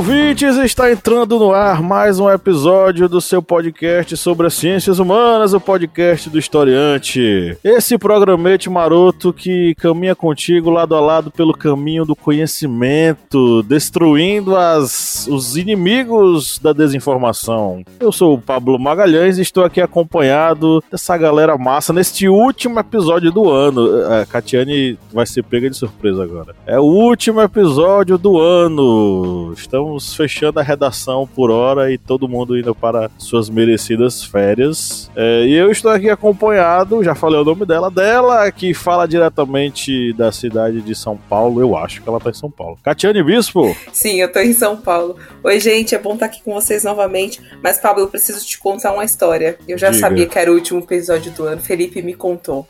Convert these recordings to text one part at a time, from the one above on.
ouvintes! Está entrando no ar mais um episódio do seu podcast sobre as ciências humanas, o podcast do historiante. Esse programete maroto que caminha contigo lado a lado pelo caminho do conhecimento, destruindo as, os inimigos da desinformação. Eu sou o Pablo Magalhães e estou aqui acompanhado dessa galera massa neste último episódio do ano. A Catiane vai ser pega de surpresa agora. É o último episódio do ano Estamos fechando a redação por hora e todo mundo indo para suas merecidas férias. É, e eu estou aqui acompanhado, já falei o nome dela, dela que fala diretamente da cidade de São Paulo. Eu acho que ela está em São Paulo. Catiane Bispo? Sim, eu estou em São Paulo. Oi, gente, é bom estar aqui com vocês novamente. Mas, Pablo, eu preciso te contar uma história. Eu já Diga. sabia que era o último episódio do ano. Felipe me contou.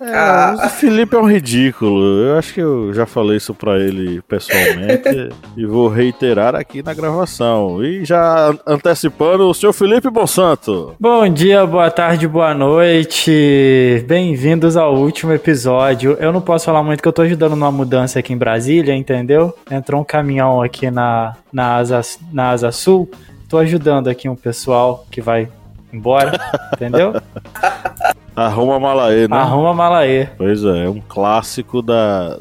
É, ah. O Felipe é um ridículo. Eu acho que eu já falei isso para ele pessoalmente e vou reiterar aqui na gravação. E já antecipando, o senhor Felipe Bonsanto. Bom dia, boa tarde, boa noite. Bem-vindos ao último episódio. Eu não posso falar muito que eu tô ajudando numa mudança aqui em Brasília, entendeu? Entrou um caminhão aqui na, na, asa, na asa sul. Tô ajudando aqui um pessoal que vai embora, entendeu? Arruma Malaê, né? Arruma Malaê. Pois é, é um clássico da,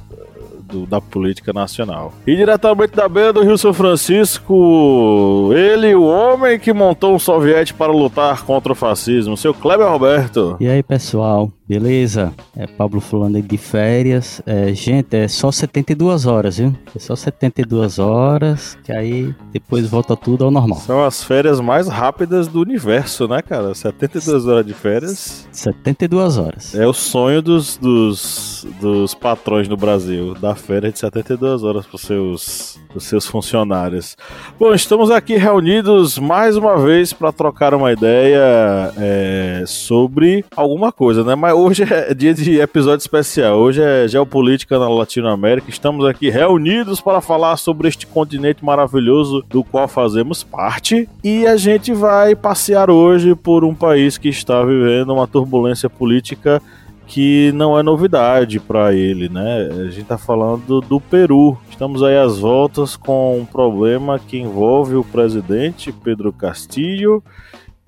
do, da política nacional. E diretamente da beira do Rio São Francisco, ele, o homem que montou um soviete para lutar contra o fascismo, seu Kleber Roberto. E aí, pessoal? Beleza? É Pablo falando aí de férias. É, gente, é só 72 horas, viu? É só 72 horas, que aí depois volta tudo ao normal. São as férias mais rápidas do universo, né, cara? 72 horas de férias. 72 horas. É o sonho dos, dos, dos patrões no Brasil, dar férias de 72 horas para os seus, seus funcionários. Bom, estamos aqui reunidos mais uma vez para trocar uma ideia é, sobre alguma coisa, né? Mas hoje é dia de episódio especial. Hoje é geopolítica na Latinoamérica. Estamos aqui reunidos para falar sobre este continente maravilhoso do qual fazemos parte. E a gente vai passear hoje por um país que está vivendo uma turbulência política que não é novidade para ele, né? A gente está falando do Peru. Estamos aí às voltas com um problema que envolve o presidente Pedro Castillo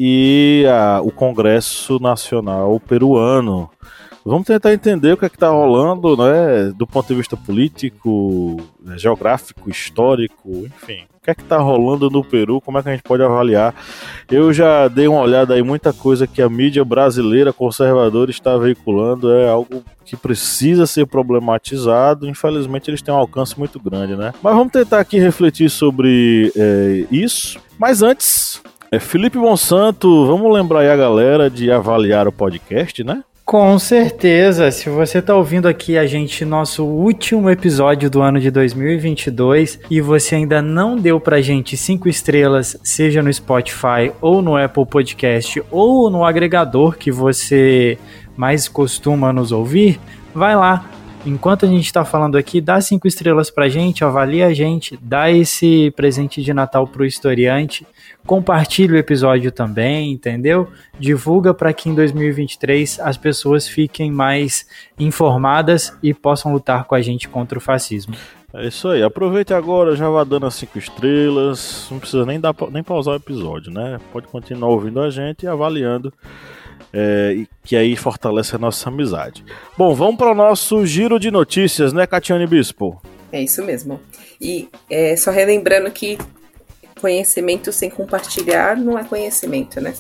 e a, o Congresso Nacional Peruano. Vamos tentar entender o que é está rolando, né, do ponto de vista político, geográfico, histórico, enfim. O que é está rolando no Peru? Como é que a gente pode avaliar? Eu já dei uma olhada aí, muita coisa que a mídia brasileira conservadora está veiculando é algo que precisa ser problematizado. Infelizmente, eles têm um alcance muito grande, né? Mas vamos tentar aqui refletir sobre é, isso. Mas antes, é, Felipe Monsanto, vamos lembrar aí a galera de avaliar o podcast, né? Com certeza. Se você está ouvindo aqui a gente nosso último episódio do ano de 2022 e você ainda não deu pra gente cinco estrelas, seja no Spotify ou no Apple Podcast ou no agregador que você mais costuma nos ouvir, vai lá, enquanto a gente está falando aqui, dá cinco estrelas pra gente, avalia a gente, dá esse presente de Natal pro historiante. Compartilhe o episódio também, entendeu? Divulga para que em 2023 as pessoas fiquem mais informadas e possam lutar com a gente contra o fascismo. É isso aí, aproveite agora, já vá dando as 5 estrelas, não precisa nem, dar, nem pausar o episódio, né? Pode continuar ouvindo a gente e avaliando, é, que aí fortalece a nossa amizade. Bom, vamos para o nosso giro de notícias, né, Catiane Bispo? É isso mesmo. E é, só relembrando que conhecimento sem compartilhar não é conhecimento, né?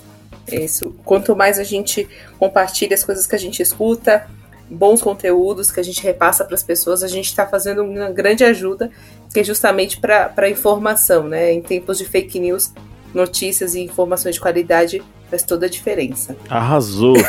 Isso. Quanto mais a gente compartilha as coisas que a gente escuta, bons conteúdos que a gente repassa para as pessoas, a gente está fazendo uma grande ajuda, que é justamente para informação, né? Em tempos de fake news, notícias e informações de qualidade faz toda a diferença. Arrasou!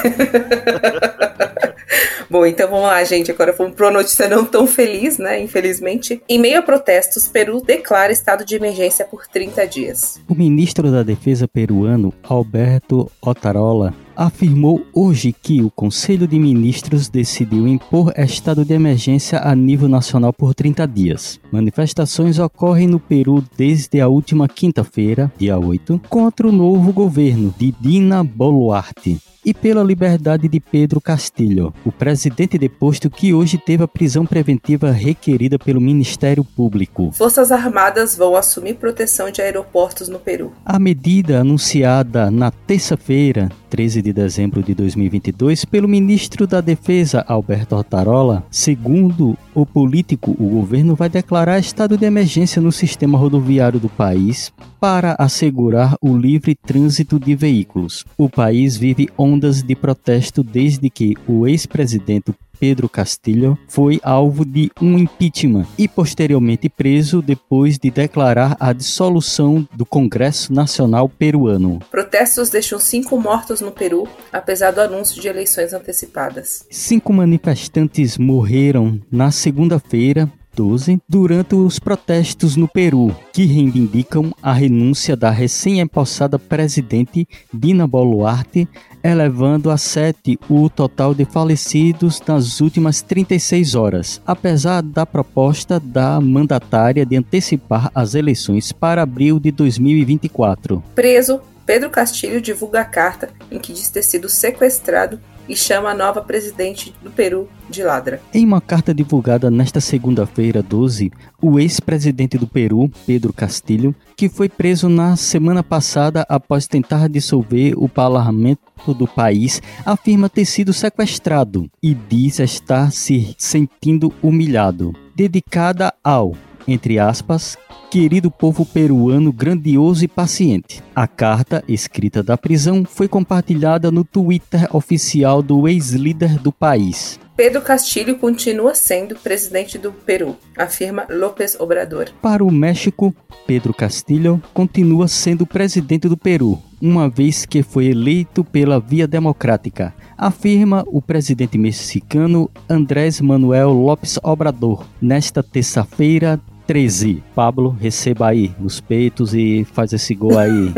Bom, então vamos lá, gente. Agora vamos para uma notícia não tão feliz, né? Infelizmente. Em meio a protestos, Peru declara estado de emergência por 30 dias. O ministro da Defesa peruano, Alberto Otarola, afirmou hoje que o Conselho de Ministros decidiu impor estado de emergência a nível nacional por 30 dias. Manifestações ocorrem no Peru desde a última quinta-feira, dia 8, contra o novo governo de Dina Boluarte e pela liberdade de Pedro Castilho, o presidente deposto que hoje teve a prisão preventiva requerida pelo Ministério Público. Forças Armadas vão assumir proteção de aeroportos no Peru. A medida anunciada na terça-feira, 13 de dezembro de 2022, pelo ministro da Defesa, Alberto Otarola, segundo o político, o governo vai declarar estado de emergência no sistema rodoviário do país para assegurar o livre trânsito de veículos. O país vive ondas de protesto desde que o ex-presidente Pedro Castilho foi alvo de um impeachment e posteriormente preso depois de declarar a dissolução do Congresso Nacional Peruano. Protestos deixam cinco mortos no Peru, apesar do anúncio de eleições antecipadas. Cinco manifestantes morreram na segunda-feira 12, durante os protestos no Peru, que reivindicam a renúncia da recém-empossada presidente Dina Boluarte, elevando a 7 o total de falecidos nas últimas 36 horas, apesar da proposta da mandatária de antecipar as eleições para abril de 2024. Preso, Pedro Castilho divulga a carta em que diz ter sido sequestrado e chama a nova presidente do Peru de ladra. Em uma carta divulgada nesta segunda-feira, 12, o ex-presidente do Peru, Pedro Castilho, que foi preso na semana passada após tentar dissolver o parlamento do país, afirma ter sido sequestrado e diz estar se sentindo humilhado. Dedicada ao, entre aspas, querido povo peruano grandioso e paciente. A carta, escrita da prisão, foi compartilhada no Twitter oficial do ex-líder do país. Pedro Castilho continua sendo presidente do Peru, afirma López Obrador. Para o México, Pedro Castilho continua sendo presidente do Peru, uma vez que foi eleito pela via democrática, afirma o presidente mexicano Andrés Manuel López Obrador nesta terça-feira, 13. Pablo, receba aí nos peitos e faz esse gol aí.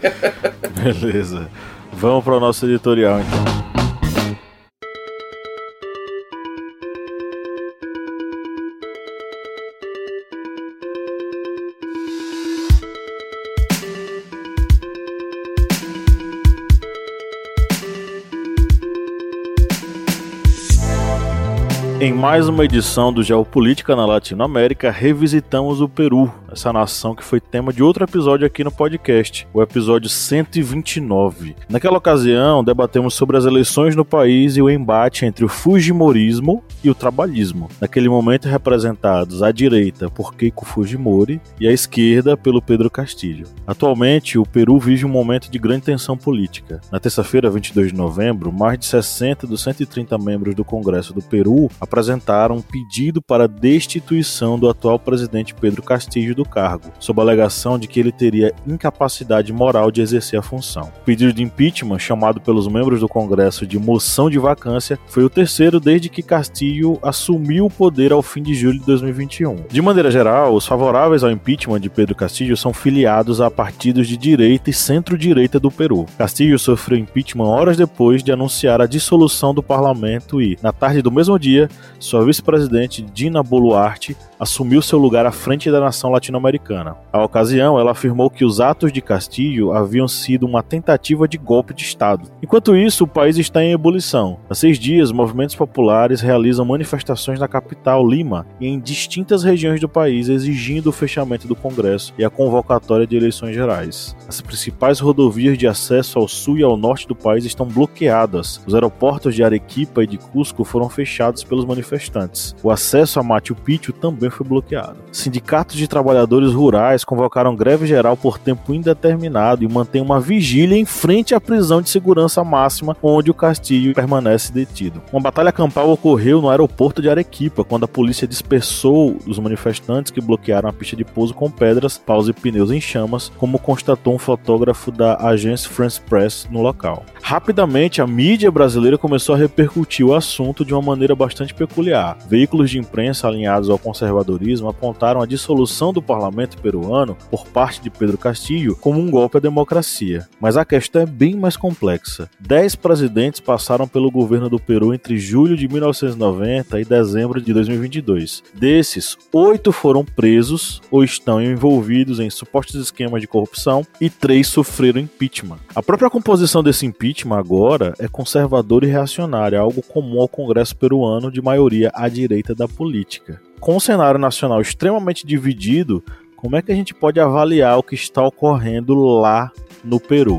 Beleza. Vamos para o nosso editorial então. Em mais uma edição do Geopolítica na Latinoamérica, revisitamos o Peru, essa nação que foi tema de outro episódio aqui no podcast, o episódio 129. Naquela ocasião, debatemos sobre as eleições no país e o embate entre o Fujimorismo e o trabalhismo, naquele momento representados à direita por Keiko Fujimori e à esquerda pelo Pedro Castilho. Atualmente, o Peru vive um momento de grande tensão política. Na terça-feira, 22 de novembro, mais de 60 dos 130 membros do Congresso do Peru apresentaram um pedido para destituição do atual presidente Pedro Castillo do cargo, sob a alegação de que ele teria incapacidade moral de exercer a função. O pedido de impeachment, chamado pelos membros do Congresso de moção de vacância, foi o terceiro desde que Castillo assumiu o poder ao fim de julho de 2021. De maneira geral, os favoráveis ao impeachment de Pedro Castillo são filiados a partidos de direita e centro-direita do Peru. Castillo sofreu impeachment horas depois de anunciar a dissolução do parlamento e, na tarde do mesmo dia, sua vice-presidente Dina Boluarte assumiu seu lugar à frente da nação latino-americana. À ocasião, ela afirmou que os atos de Castillo haviam sido uma tentativa de golpe de Estado. Enquanto isso, o país está em ebulição. Há seis dias, movimentos populares realizam manifestações na capital, Lima, e em distintas regiões do país, exigindo o fechamento do Congresso e a convocatória de eleições gerais. As principais rodovias de acesso ao sul e ao norte do país estão bloqueadas. Os aeroportos de Arequipa e de Cusco foram fechados pelos manifestantes. O acesso a Machu Picchu também foi bloqueado. Sindicatos de trabalhadores rurais convocaram greve geral por tempo indeterminado e mantêm uma vigília em frente à prisão de segurança máxima, onde o Castilho permanece detido. Uma batalha campal ocorreu no aeroporto de Arequipa, quando a polícia dispersou os manifestantes que bloquearam a pista de pouso com pedras, paus e pneus em chamas, como constatou um fotógrafo da agência France Press no local. Rapidamente, a mídia brasileira começou a repercutir o assunto de uma maneira bastante peculiar. Veículos de imprensa alinhados ao conservadorismo apontaram a dissolução do parlamento peruano por parte de Pedro Castillo como um golpe à democracia. Mas a questão é bem mais complexa. Dez presidentes passaram pelo governo do Peru entre julho de 1990 e dezembro de 2022. Desses, oito foram presos ou estão envolvidos em supostos esquemas de corrupção e três sofreram impeachment. A própria composição desse impeachment agora é conservadora e reacionária, algo comum ao Congresso peruano de maioria à direita da política. Com o cenário nacional extremamente dividido, como é que a gente pode avaliar o que está ocorrendo lá no Peru?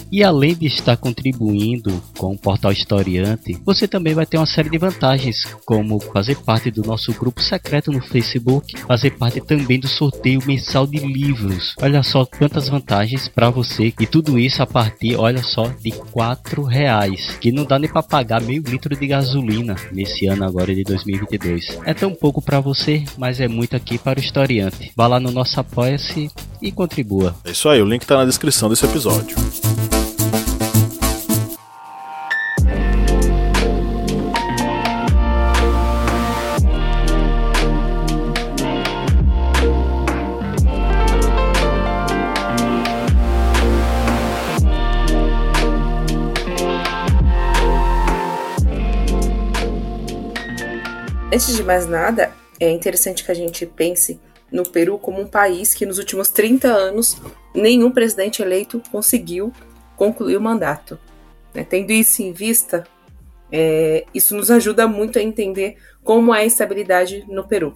E além de estar contribuindo com o portal Historiante, você também vai ter uma série de vantagens, como fazer parte do nosso grupo secreto no Facebook, fazer parte também do sorteio mensal de livros. Olha só quantas vantagens para você. E tudo isso a partir, olha só, de quatro reais. Que não dá nem para pagar meio litro de gasolina nesse ano agora de 2022. É tão pouco para você, mas é muito aqui para o historiante. Vá lá no nosso Apoia-se e contribua. É isso aí, o link está na descrição desse episódio. Antes de mais nada, é interessante que a gente pense no Peru como um país que nos últimos 30 anos nenhum presidente eleito conseguiu concluir o mandato. Né? Tendo isso em vista, é, isso nos ajuda muito a entender como é a instabilidade no Peru.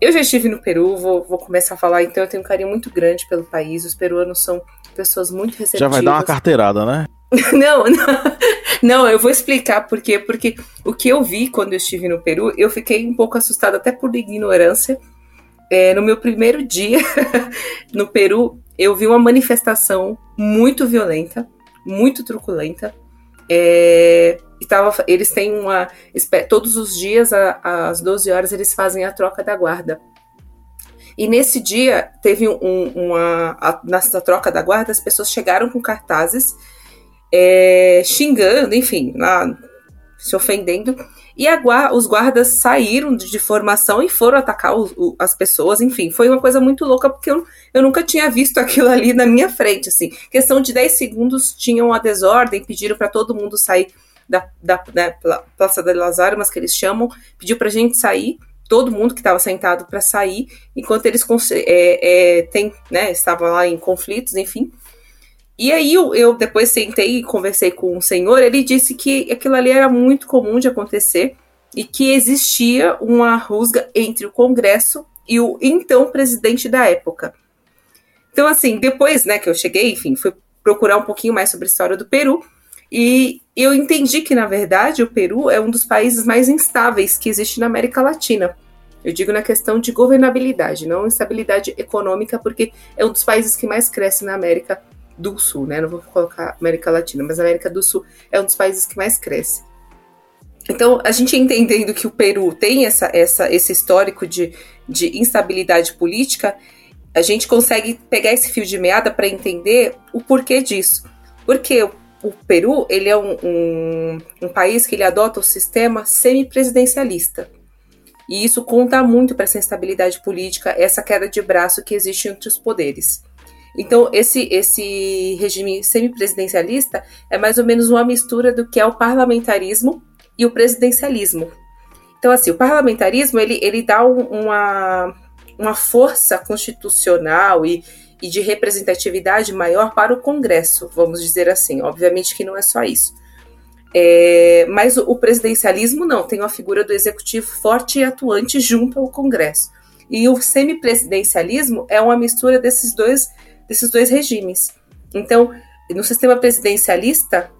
Eu já estive no Peru, vou, vou, começar a falar, então eu tenho um carinho muito grande pelo país. Os peruanos são pessoas muito receptivas. Já vai dar uma carteirada, né? não, não, não, eu vou explicar por quê. Porque o que eu vi quando eu estive no Peru, eu fiquei um pouco assustada até por ignorância. É, no meu primeiro dia no Peru, eu vi uma manifestação muito violenta, muito truculenta. É, e tava, eles têm uma. Todos os dias, às 12 horas, eles fazem a troca da guarda. E nesse dia, teve um, uma. A, nessa troca da guarda, as pessoas chegaram com cartazes é, xingando, enfim, lá, se ofendendo. E guarda, os guardas saíram de, de, formação e foram atacar o, o, as pessoas. Enfim, foi uma coisa muito louca, porque eu, eu nunca tinha visto aquilo ali na minha frente. Assim, questão de 10 segundos tinham a desordem, pediram para todo mundo sair da, da né, Praça das Armas, que eles chamam, pediu para gente sair todo mundo que estava sentado para sair, enquanto eles é, é, tem, né, estavam lá em conflitos, enfim. E aí eu, eu, depois sentei e conversei com o senhor, ele disse que aquilo ali era muito comum de acontecer e que existia uma rusga entre o Congresso e o então presidente da época. Então, assim, depois né, que eu cheguei, enfim, fui procurar um pouquinho mais sobre a história do Peru e eu entendi que, na verdade, o Peru é um dos países mais instáveis que existe na América Latina. Eu digo na questão de governabilidade, não instabilidade econômica, porque é um dos países que mais cresce na América do Sul, né? Não vou colocar América Latina, mas a América do Sul é um dos países que mais cresce. Então, a gente entendendo que o Peru tem essa, essa, esse histórico de, de instabilidade política, a gente consegue pegar esse fio de meada para entender o porquê disso. Porque o, Peru ele é um, um, um, país que ele adota o sistema semipresidencialista. E isso conta muito para essa instabilidade política, essa queda de braço que existe entre os poderes. Então, esse, esse regime semipresidencialista é mais ou menos uma mistura do que é o parlamentarismo e o presidencialismo. Então, assim, o parlamentarismo ele, ele dá um, uma, uma força constitucional e, e de representatividade maior para o Congresso, vamos dizer assim. Obviamente que não é só isso. É, mas o, o, presidencialismo não, tem uma figura do executivo forte e atuante junto ao Congresso. E o semipresidencialismo é uma mistura desses dois, desses dois regimes. Então, no sistema presidencialista,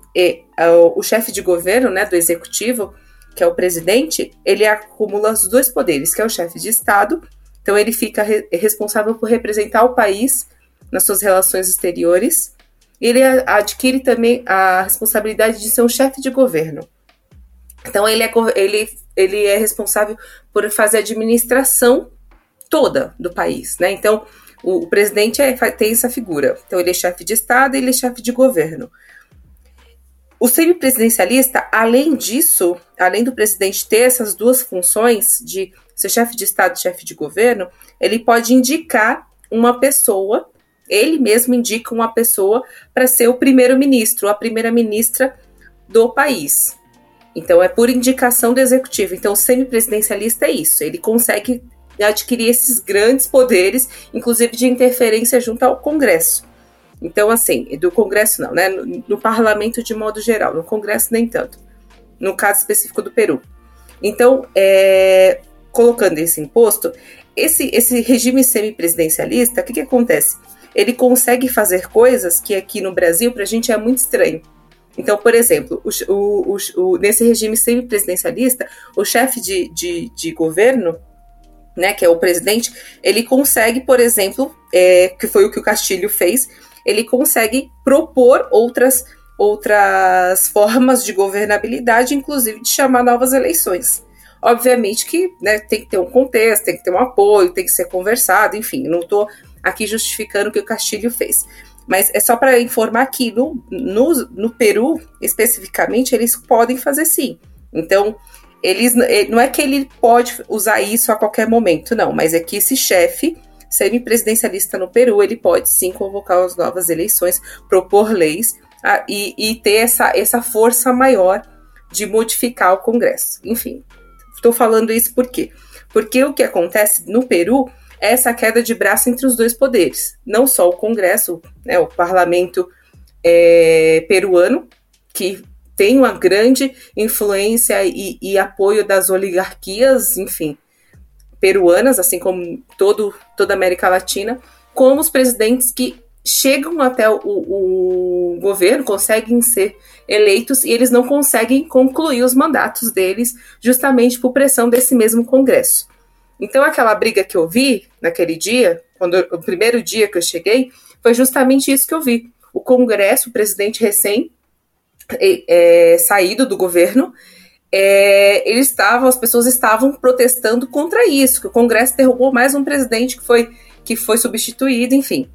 o, chefe de governo, né, do executivo, que é o presidente, ele acumula os dois poderes, que é o chefe de Estado, então ele fica re responsável por representar o país nas suas relações exteriores, ele adquire também a responsabilidade de ser um chefe de governo. Então ele é, ele, ele é responsável por fazer a administração toda do país, né? Então o, presidente é, tem essa figura. Então ele é chefe de Estado e ele é chefe de governo. O semipresidencialista, além disso, além do presidente ter essas duas funções de ser chefe de Estado e chefe de governo, ele pode indicar uma pessoa, ele mesmo indica uma pessoa para ser o primeiro-ministro, a primeira-ministra do país. Então, é por indicação do executivo. Então, o semipresidencialista é isso, ele consegue adquirir esses grandes poderes, inclusive de interferência junto ao Congresso. Então, assim, do Congresso não, né? No, no, parlamento de modo geral, no Congresso nem tanto. No caso específico do Peru. Então, é, colocando esse imposto, esse, esse regime semipresidencialista, o que, que acontece? Ele consegue fazer coisas que aqui no Brasil, para a gente, é muito estranho. Então, por exemplo, o, o, o, nesse regime semipresidencialista, o chefe de, de, de governo, né, que é o presidente, ele consegue, por exemplo, é, que foi o que o Castilho fez, ele consegue propor outras, outras formas de governabilidade, inclusive de chamar novas eleições. Obviamente que né, tem que ter um contexto, tem que ter um apoio, tem que ser conversado, enfim, não estou aqui justificando o que o Castilho fez. Mas é só para informar que no, no, no Peru, especificamente, eles podem fazer sim. Então, eles não é que ele pode usar isso a qualquer momento, não, mas é que esse chefe semipresidencialista no Peru, ele pode sim convocar as novas eleições, propor leis ah, e, e, ter essa, essa força maior de modificar o Congresso. Enfim, estou falando isso por quê? Porque o que acontece no Peru é essa queda de braço entre os dois poderes. Não só o Congresso, né, o parlamento é, peruano, que tem uma grande influência e, e apoio das oligarquias, enfim, peruanas, assim como todo, toda a América Latina, como os presidentes que chegam até o, o, governo, conseguem ser eleitos e eles não conseguem concluir os mandatos deles, justamente por pressão desse mesmo Congresso. Então, aquela briga que eu vi naquele dia, quando o primeiro dia que eu cheguei, foi justamente isso que eu vi. O Congresso, o presidente recém é, saído do governo, é, eles as pessoas estavam protestando contra isso, que o Congresso derrubou mais um presidente que foi, que foi substituído, enfim.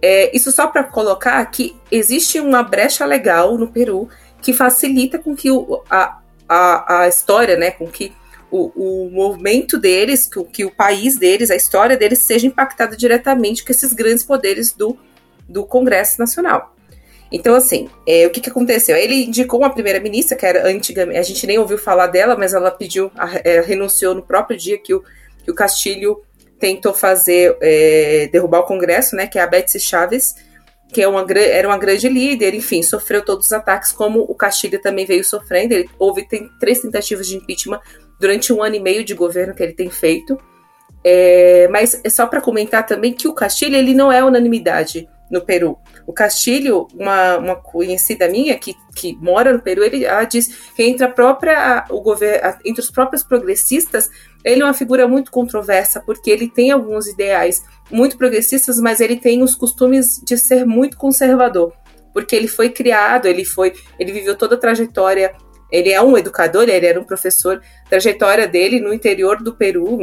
É, isso só para colocar que existe uma brecha legal no Peru que facilita com que o, a, a, a história, né, com que o, o movimento deles, que, que o país deles, a história deles seja impactada diretamente com esses grandes poderes do, do Congresso Nacional. Então, assim, é, o que, que aconteceu? Ele indicou uma primeira-ministra, que era antigamente, a gente nem ouviu falar dela, mas ela pediu, é, renunciou no próprio dia que o, que o Castilho tentou fazer, é, derrubar o Congresso, né, que é a Betsy Chaves, que é uma, era uma grande líder, enfim, sofreu todos os ataques, como o Castilho também veio sofrendo. Ele, houve tem, três tentativas de impeachment durante um ano e meio de governo que ele tem feito. É, mas é só para comentar também que o Castilho ele não é unanimidade no Peru. O Castilho, uma, uma conhecida minha que, que mora no Peru, ele, ela diz que entre a própria o governo, entre os próprios progressistas, ele é uma figura muito controversa porque ele tem alguns ideais muito progressistas, mas ele tem os costumes de ser muito conservador, porque ele foi criado, ele foi, ele viveu toda a trajetória ele é um educador, ele era um professor, trajetória dele no interior do Peru,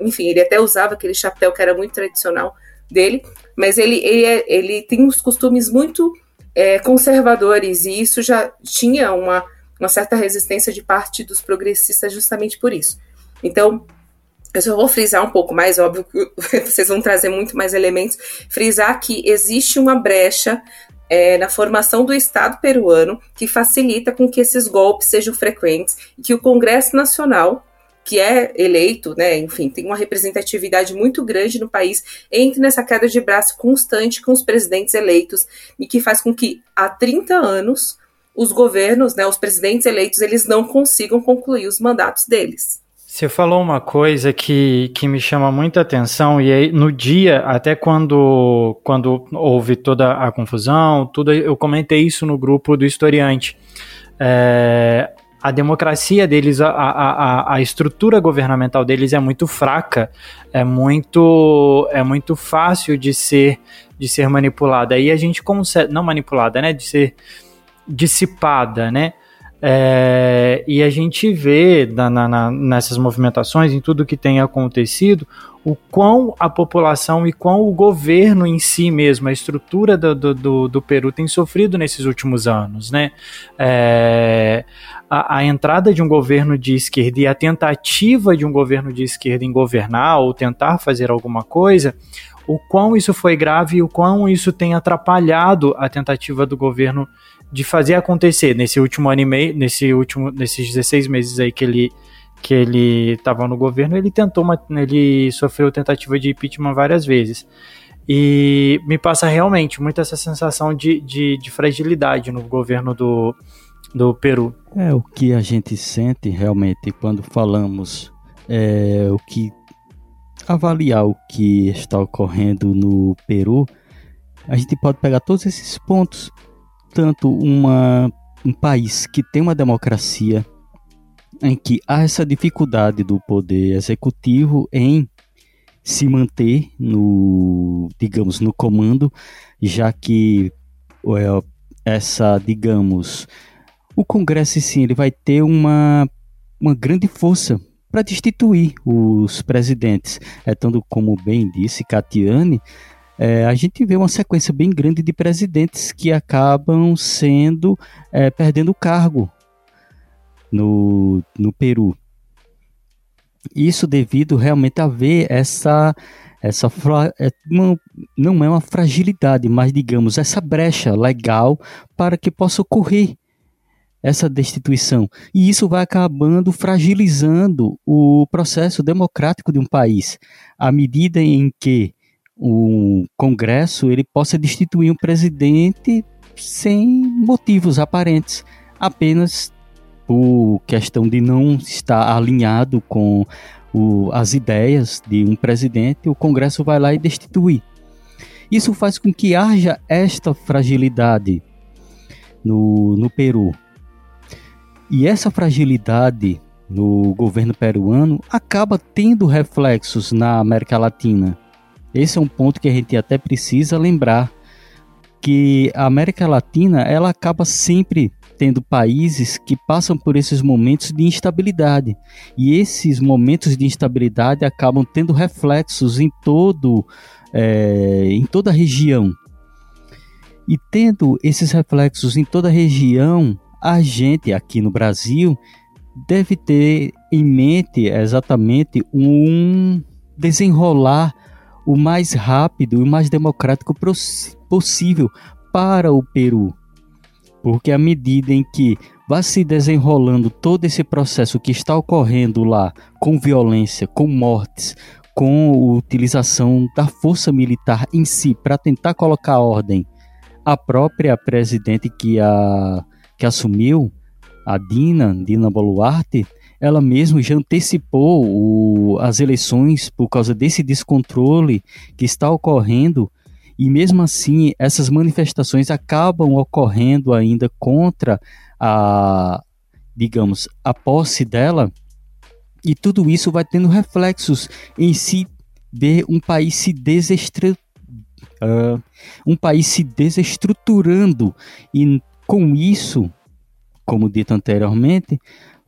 enfim, ele até usava aquele chapéu que era muito tradicional dele, mas ele, ele, é, ele tem uns costumes muito é, conservadores e isso já tinha uma, uma certa resistência de parte dos progressistas justamente por isso. Então, eu só vou frisar um pouco mais, óbvio que vocês vão trazer muito mais elementos, frisar que existe uma brecha é, na formação do Estado peruano que facilita com que esses golpes sejam frequentes e que o Congresso Nacional que é eleito, né, enfim, tem uma representatividade muito grande no país, entre nessa queda de braço constante com os presidentes eleitos e que faz com que há 30 anos os governos, né, os presidentes eleitos, eles não consigam concluir os mandatos deles. Você falou uma coisa que, que me chama muita atenção, e aí no dia, até quando, quando houve toda a confusão, tudo, eu comentei isso no grupo do historiante. É, a democracia deles, a, a, a estrutura governamental deles é muito fraca, é muito, é muito fácil de ser, de ser manipulada. Aí a gente consegue, não manipulada, né, de ser dissipada, né? É, e a gente vê na, na, nessas movimentações, em tudo que tem acontecido, o quão a população e quão o governo em si mesmo, a estrutura do, do, do Peru tem sofrido nesses últimos anos. Né? É, a, a, entrada de um governo de esquerda e a tentativa de um governo de esquerda em governar ou tentar fazer alguma coisa, o quão isso foi grave e o quão isso tem atrapalhado a tentativa do governo de fazer acontecer nesse último ano e meio, nesse último, nesses 16 meses aí que ele que ele estava no governo, ele tentou uma, ele sofreu tentativa de impeachment várias vezes. E me passa realmente muito essa sensação de, de, de fragilidade no governo do, do Peru. É o que a gente sente realmente quando falamos é, o que avaliar o que está ocorrendo no Peru. A gente pode pegar todos esses pontos tanto uma, um país que tem uma democracia em que há essa dificuldade do poder executivo em se manter no, digamos, no comando, já que essa, digamos, o Congresso sim, ele vai ter uma, uma grande força para destituir os presidentes. É tanto como bem disse Catiane, é, a gente vê uma sequência bem grande de presidentes que acabam sendo é, perdendo o cargo no, no Peru. Isso devido realmente a ver essa essa é, não, não é uma fragilidade, mas digamos essa brecha legal para que possa ocorrer essa destituição. E isso vai acabando fragilizando o processo democrático de um país, à medida em que o Congresso ele possa destituir um presidente sem motivos aparentes, apenas por questão de não estar alinhado com o, as ideias de um presidente, o Congresso vai lá e destitui. Isso faz com que haja esta fragilidade no, no Peru. E essa fragilidade no governo peruano acaba tendo reflexos na América Latina. Esse é um ponto que a gente até precisa lembrar que a América Latina ela acaba sempre tendo países que passam por esses momentos de instabilidade e esses momentos de instabilidade acabam tendo reflexos em todo é, em toda a região e tendo esses reflexos em toda a região a gente aqui no Brasil deve ter em mente exatamente um desenrolar o mais rápido e mais democrático possível para o Peru. Porque à medida em que vai se desenrolando todo esse processo que está ocorrendo lá, com violência, com mortes, com utilização da força militar em si para tentar colocar ordem, a própria presidente que, a, que assumiu, a Dina, Dina Boluarte, ela mesma já antecipou o, as eleições por causa desse descontrole que está ocorrendo e mesmo assim essas manifestações acabam ocorrendo ainda contra a digamos a posse dela. E tudo isso vai tendo reflexos em si de um país se desestra uh, um país se desestruturando. E com isso como dito anteriormente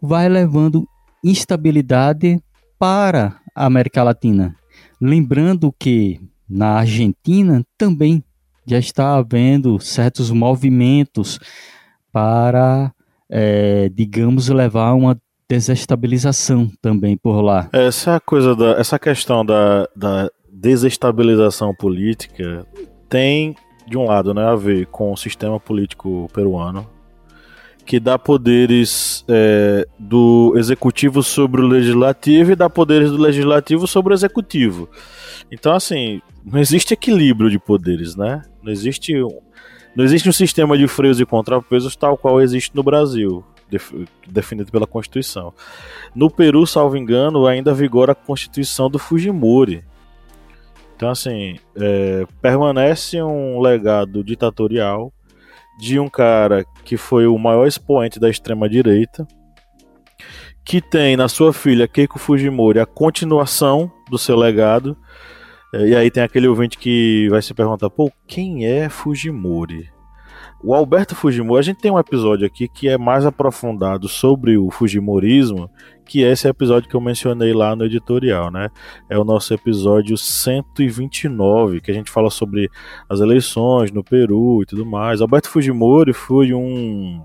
vai levando instabilidade para a América Latina. Lembrando que na Argentina também já está havendo certos movimentos para, é, digamos, levar uma desestabilização também por lá. Essa coisa da, essa questão da, da desestabilização política tem de um lado, né, a ver com o sistema político peruano, que dá poderes é, do executivo sobre o legislativo e dá poderes do legislativo sobre o executivo. Então, assim, não existe equilíbrio de poderes, né? Não existe, não existe um sistema de freios e contrapesos tal qual existe no Brasil, definido pela Constituição. No Peru, salvo engano, ainda vigora a Constituição do Fujimori. Então, assim, é, permanece um legado ditatorial de um cara que foi o maior expoente da extrema-direita, que tem na sua filha Keiko Fujimori a continuação do seu legado. É, e aí tem aquele ouvinte que vai se perguntar, pô, quem é Fujimori? O Alberto Fujimori, a gente tem um episódio aqui que é mais aprofundado sobre o Fujimorismo, que é esse episódio que eu mencionei lá no editorial, né? É o nosso episódio 129, que a gente fala sobre as eleições no Peru e tudo mais. Alberto Fujimori foi um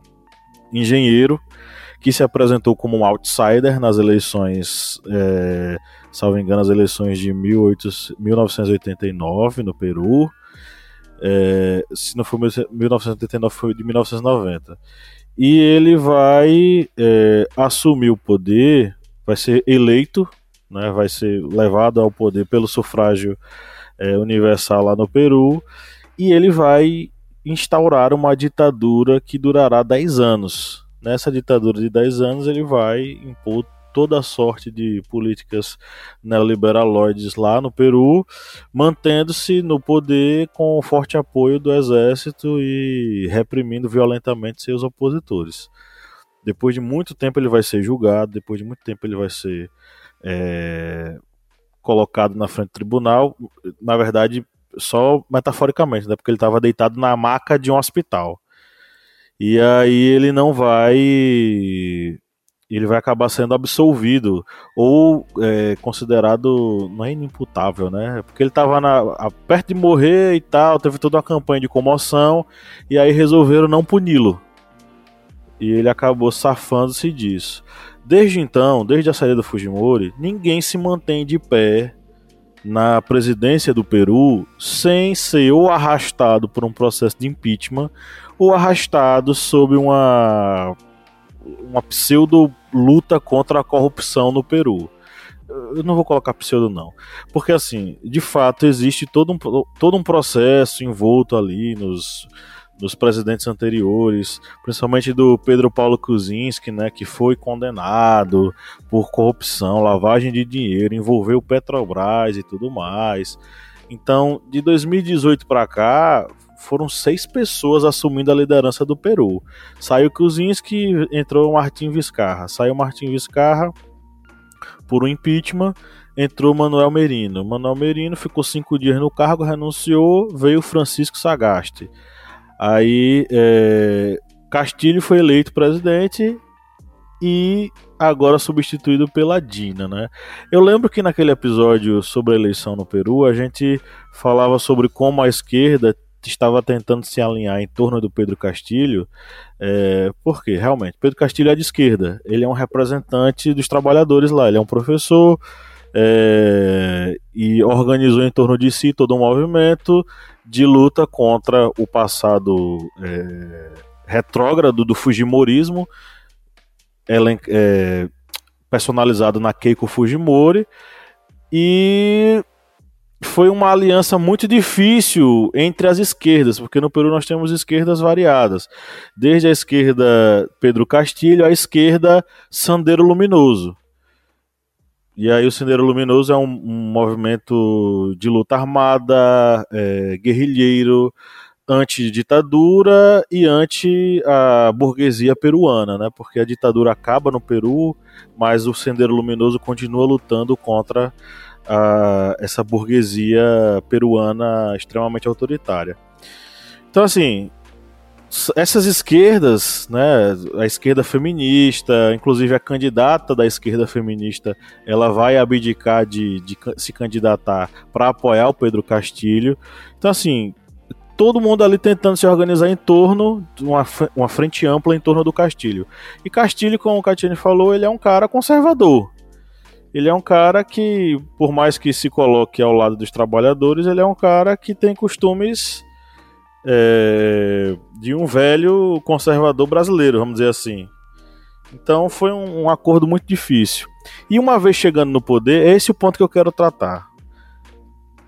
engenheiro que se apresentou como um outsider nas eleições, é, salvo engano, as eleições de 18, 1989 no Peru. É, se não for 1989, foi de 1990. E ele vai é, assumir o poder, vai ser eleito, né, vai ser levado ao poder pelo sufrágio é, universal lá no Peru, e ele vai instaurar uma ditadura que durará 10 anos. Nessa ditadura de 10 anos, ele vai impor toda a sorte de políticas neoliberaloides lá no Peru, mantendo-se no poder com forte apoio do exército e reprimindo violentamente seus opositores. Depois de muito tempo ele vai ser julgado, depois de muito tempo ele vai ser é, colocado na frente do tribunal, na verdade só metaforicamente, né, porque ele estava deitado na maca de um hospital. E aí ele não vai ele vai acabar sendo absolvido ou é, considerado não é inimputável, né? Porque ele estava perto de morrer e tal, teve toda uma campanha de comoção e aí resolveram não puni-lo. E ele acabou safando-se disso. Desde então, desde a saída do Fujimori, ninguém se mantém de pé na presidência do Peru sem ser ou arrastado por um processo de impeachment ou arrastado sob uma uma pseudo luta contra a corrupção no Peru. Eu não vou colocar pseudo não, porque assim, de fato existe todo um, todo um processo envolto ali nos, nos presidentes anteriores, principalmente do Pedro Paulo Kuczynski, né, que foi condenado por corrupção, lavagem de dinheiro, envolveu Petrobras e tudo mais. Então, de 2018 para cá, foram seis pessoas assumindo a liderança do Peru. Saiu Kuczynski, entrou Martim Vizcarra. Saiu Martim Vizcarra por um impeachment, entrou Manuel Merino. Manuel Merino ficou cinco dias no cargo, renunciou, veio Francisco Sagaste. Aí é, Castilho foi eleito presidente e agora substituído pela Dina, né? Eu lembro que naquele episódio sobre a eleição no Peru, a gente falava sobre como a esquerda estava tentando se alinhar em torno do Pedro Castilho, é, porque realmente Pedro Castilho é de esquerda, ele é um representante dos trabalhadores lá, ele é um professor é, e organizou em torno de si todo um movimento de luta contra o passado é, retrógrado do Fujimorismo, é, personalizado na Keiko Fujimori e foi uma aliança muito difícil entre as esquerdas, porque no Peru nós temos esquerdas variadas, desde a esquerda Pedro Castilho à esquerda Sandero Luminoso. E aí o Sendero Luminoso é um, um movimento de luta armada, é, guerrilheiro, anti-ditadura e anti a burguesia peruana, né? Porque a ditadura acaba no Peru, mas o Sendero Luminoso continua lutando contra a, essa burguesia peruana extremamente autoritária. Então, assim, essas esquerdas, né, a esquerda feminista, inclusive a candidata da esquerda feminista, ela vai abdicar de, de se candidatar para apoiar o Pedro Castilho. Então, assim, todo mundo ali tentando se organizar em torno de uma, uma frente ampla em torno do Castilho. E Castilho, como o Catine falou, ele é um cara conservador ele é um cara que, por mais que se coloque ao lado dos trabalhadores, ele é um cara que tem costumes é, de um velho conservador brasileiro, vamos dizer assim. Então foi um, um acordo muito difícil. E uma vez chegando no poder, esse é o ponto que eu quero tratar.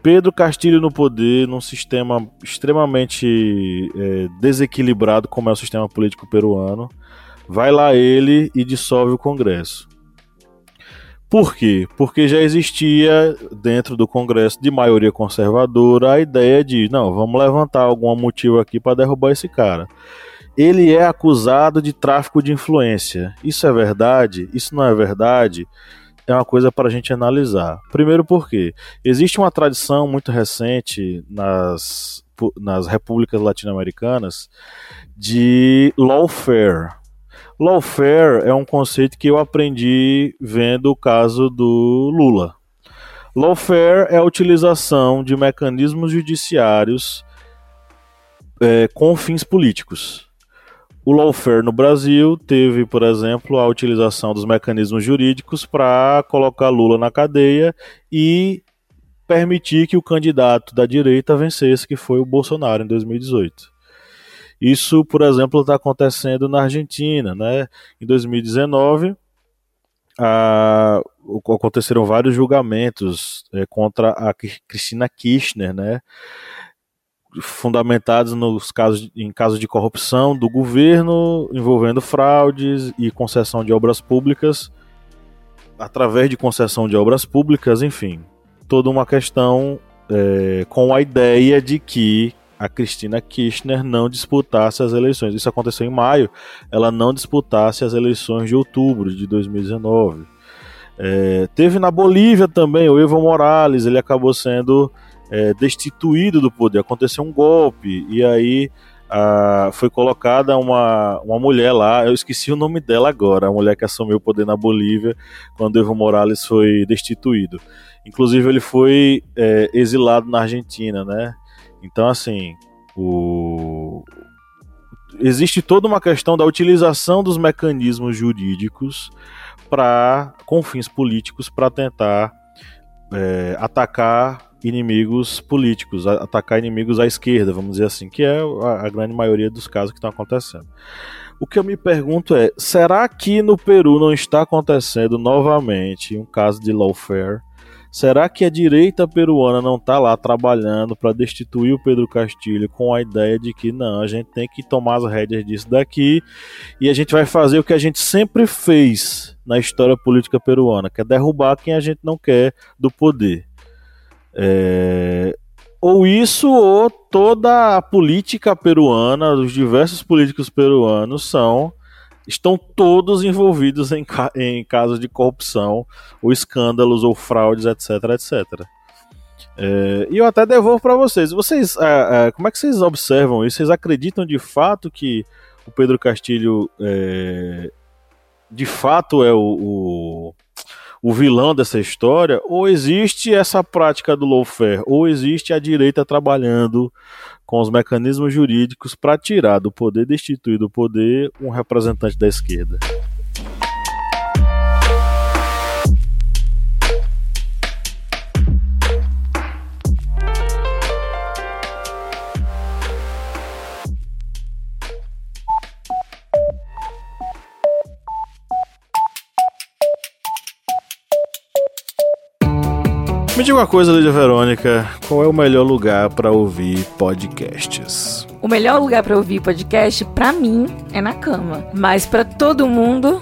Pedro Castilho no poder, num sistema extremamente é, desequilibrado, como é o sistema político peruano, vai lá ele e dissolve o Congresso. Por quê? Porque já existia dentro do Congresso de maioria conservadora a ideia de, não, vamos levantar algum motivo aqui para derrubar esse cara. Ele é acusado de tráfico de influência. Isso é verdade? Isso não é verdade? É uma coisa para a gente analisar. Primeiro, porque existe uma tradição muito recente nas, nas repúblicas latino-americanas de lawfare, Lawfare é um conceito que eu aprendi vendo o caso do Lula. Lawfare é a utilização de mecanismos judiciários é, com fins políticos. O lawfare no Brasil teve, por exemplo, a utilização dos mecanismos jurídicos para colocar Lula na cadeia e permitir que o candidato da direita vencesse, que foi o Bolsonaro em 2018. Isso, por exemplo, está acontecendo na Argentina. Né? Em 2019, a, aconteceram vários julgamentos é, contra a Cristina Kirchner, né? fundamentados nos casos, em casos de corrupção do governo, envolvendo fraudes e concessão de obras públicas, através de concessão de obras públicas, enfim, toda uma questão é, com a ideia de que a Cristina Kirchner não disputasse as eleições. Isso aconteceu em maio, ela não disputasse as eleições de outubro de 2019. É, teve na Bolívia também o Evo Morales, ele acabou sendo é, destituído do poder. Aconteceu um golpe e aí a, foi colocada uma, uma mulher lá, eu esqueci o nome dela agora, a mulher que assumiu o poder na Bolívia quando Evo Morales foi destituído. Inclusive ele foi é, exilado na Argentina, né? Então, assim, o... existe toda uma questão da utilização dos mecanismos jurídicos para com fins políticos para tentar é, atacar inimigos políticos, atacar inimigos à esquerda, vamos dizer assim, que é a, a grande maioria dos casos que estão acontecendo. O que eu me pergunto é: será que no Peru não está acontecendo novamente um caso de lawfare Será que a direita peruana não está lá trabalhando para destituir o Pedro Castilho com a ideia de que não, a gente tem que tomar as rédeas disso daqui e a gente vai fazer o que a gente sempre fez na história política peruana, que é derrubar quem a gente não quer do poder? É... Ou isso, ou toda a política peruana, os diversos políticos peruanos são estão todos envolvidos em, em casos de corrupção, ou escândalos, ou fraudes, etc, etc. É, e eu até devolvo para vocês. Vocês, é, é, como é que vocês observam isso? Vocês acreditam de fato que o Pedro Castilho é, de fato é o, o, o, vilão dessa história? Ou existe essa prática do lawfare? Ou existe a direita trabalhando com os mecanismos jurídicos para tirar do poder, destituir do poder um representante da esquerda. Me diga uma coisa, Lídia Verônica, qual é o melhor lugar para ouvir podcasts? O melhor lugar para ouvir podcast, para mim, é na cama. Mas para todo mundo,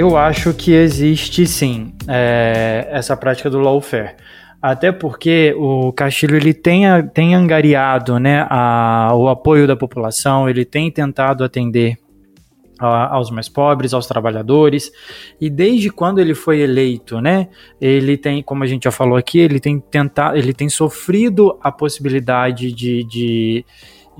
Eu acho que existe sim é, essa prática do lawfare. Até porque o Castilho ele tem, tem angariado né, a, o apoio da população, ele tem tentado atender aos mais pobres, aos trabalhadores. E desde quando ele foi eleito, né? Ele tem, como a gente já falou aqui, ele tem tentado, ele tem sofrido a possibilidade de, de,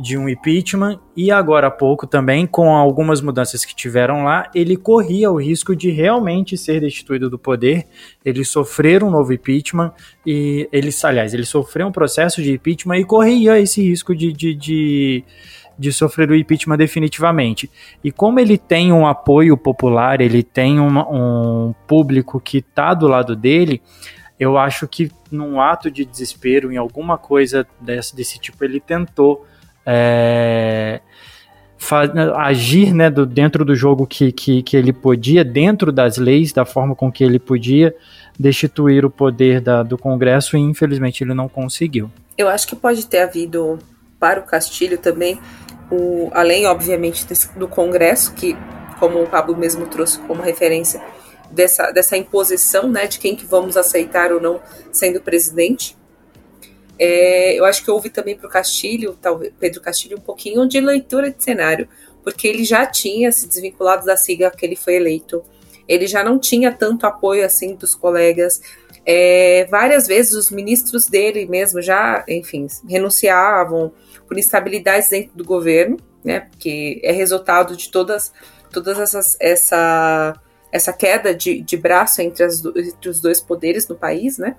de um impeachment e agora há pouco também, com algumas mudanças que tiveram lá, ele corria o risco de realmente ser destituído do poder. Ele sofrer um novo impeachment e ele, aliás, ele sofreu um processo de impeachment e corria esse risco de, de, de de sofrer o impeachment definitivamente. E como ele tem um apoio popular, ele tem uma, um público que está do lado dele, eu acho que num ato de desespero, em alguma coisa desse, desse tipo, ele tentou é, agir né, do, dentro do jogo que, que, que ele podia, dentro das leis, da forma com que ele podia destituir o poder da, do Congresso e infelizmente ele não conseguiu. Eu acho que pode ter havido para o Castilho também o, além, obviamente, desse, do Congresso, que, como o Pablo mesmo trouxe como referência, dessa, dessa imposição né, de quem que vamos aceitar ou não sendo presidente. É, eu acho que houve também para o Castilho, talvez Pedro Castilho, um pouquinho de leitura de cenário, porque ele já tinha se desvinculado da sigla que ele foi eleito. Ele já não tinha tanto apoio assim dos colegas. É, várias vezes os ministros dele mesmo já, enfim, renunciavam, por instabilidades dentro do governo, né, porque é resultado de todas, todas essas, essa, essa queda de, de braço entre, as, entre os dois poderes no país, né,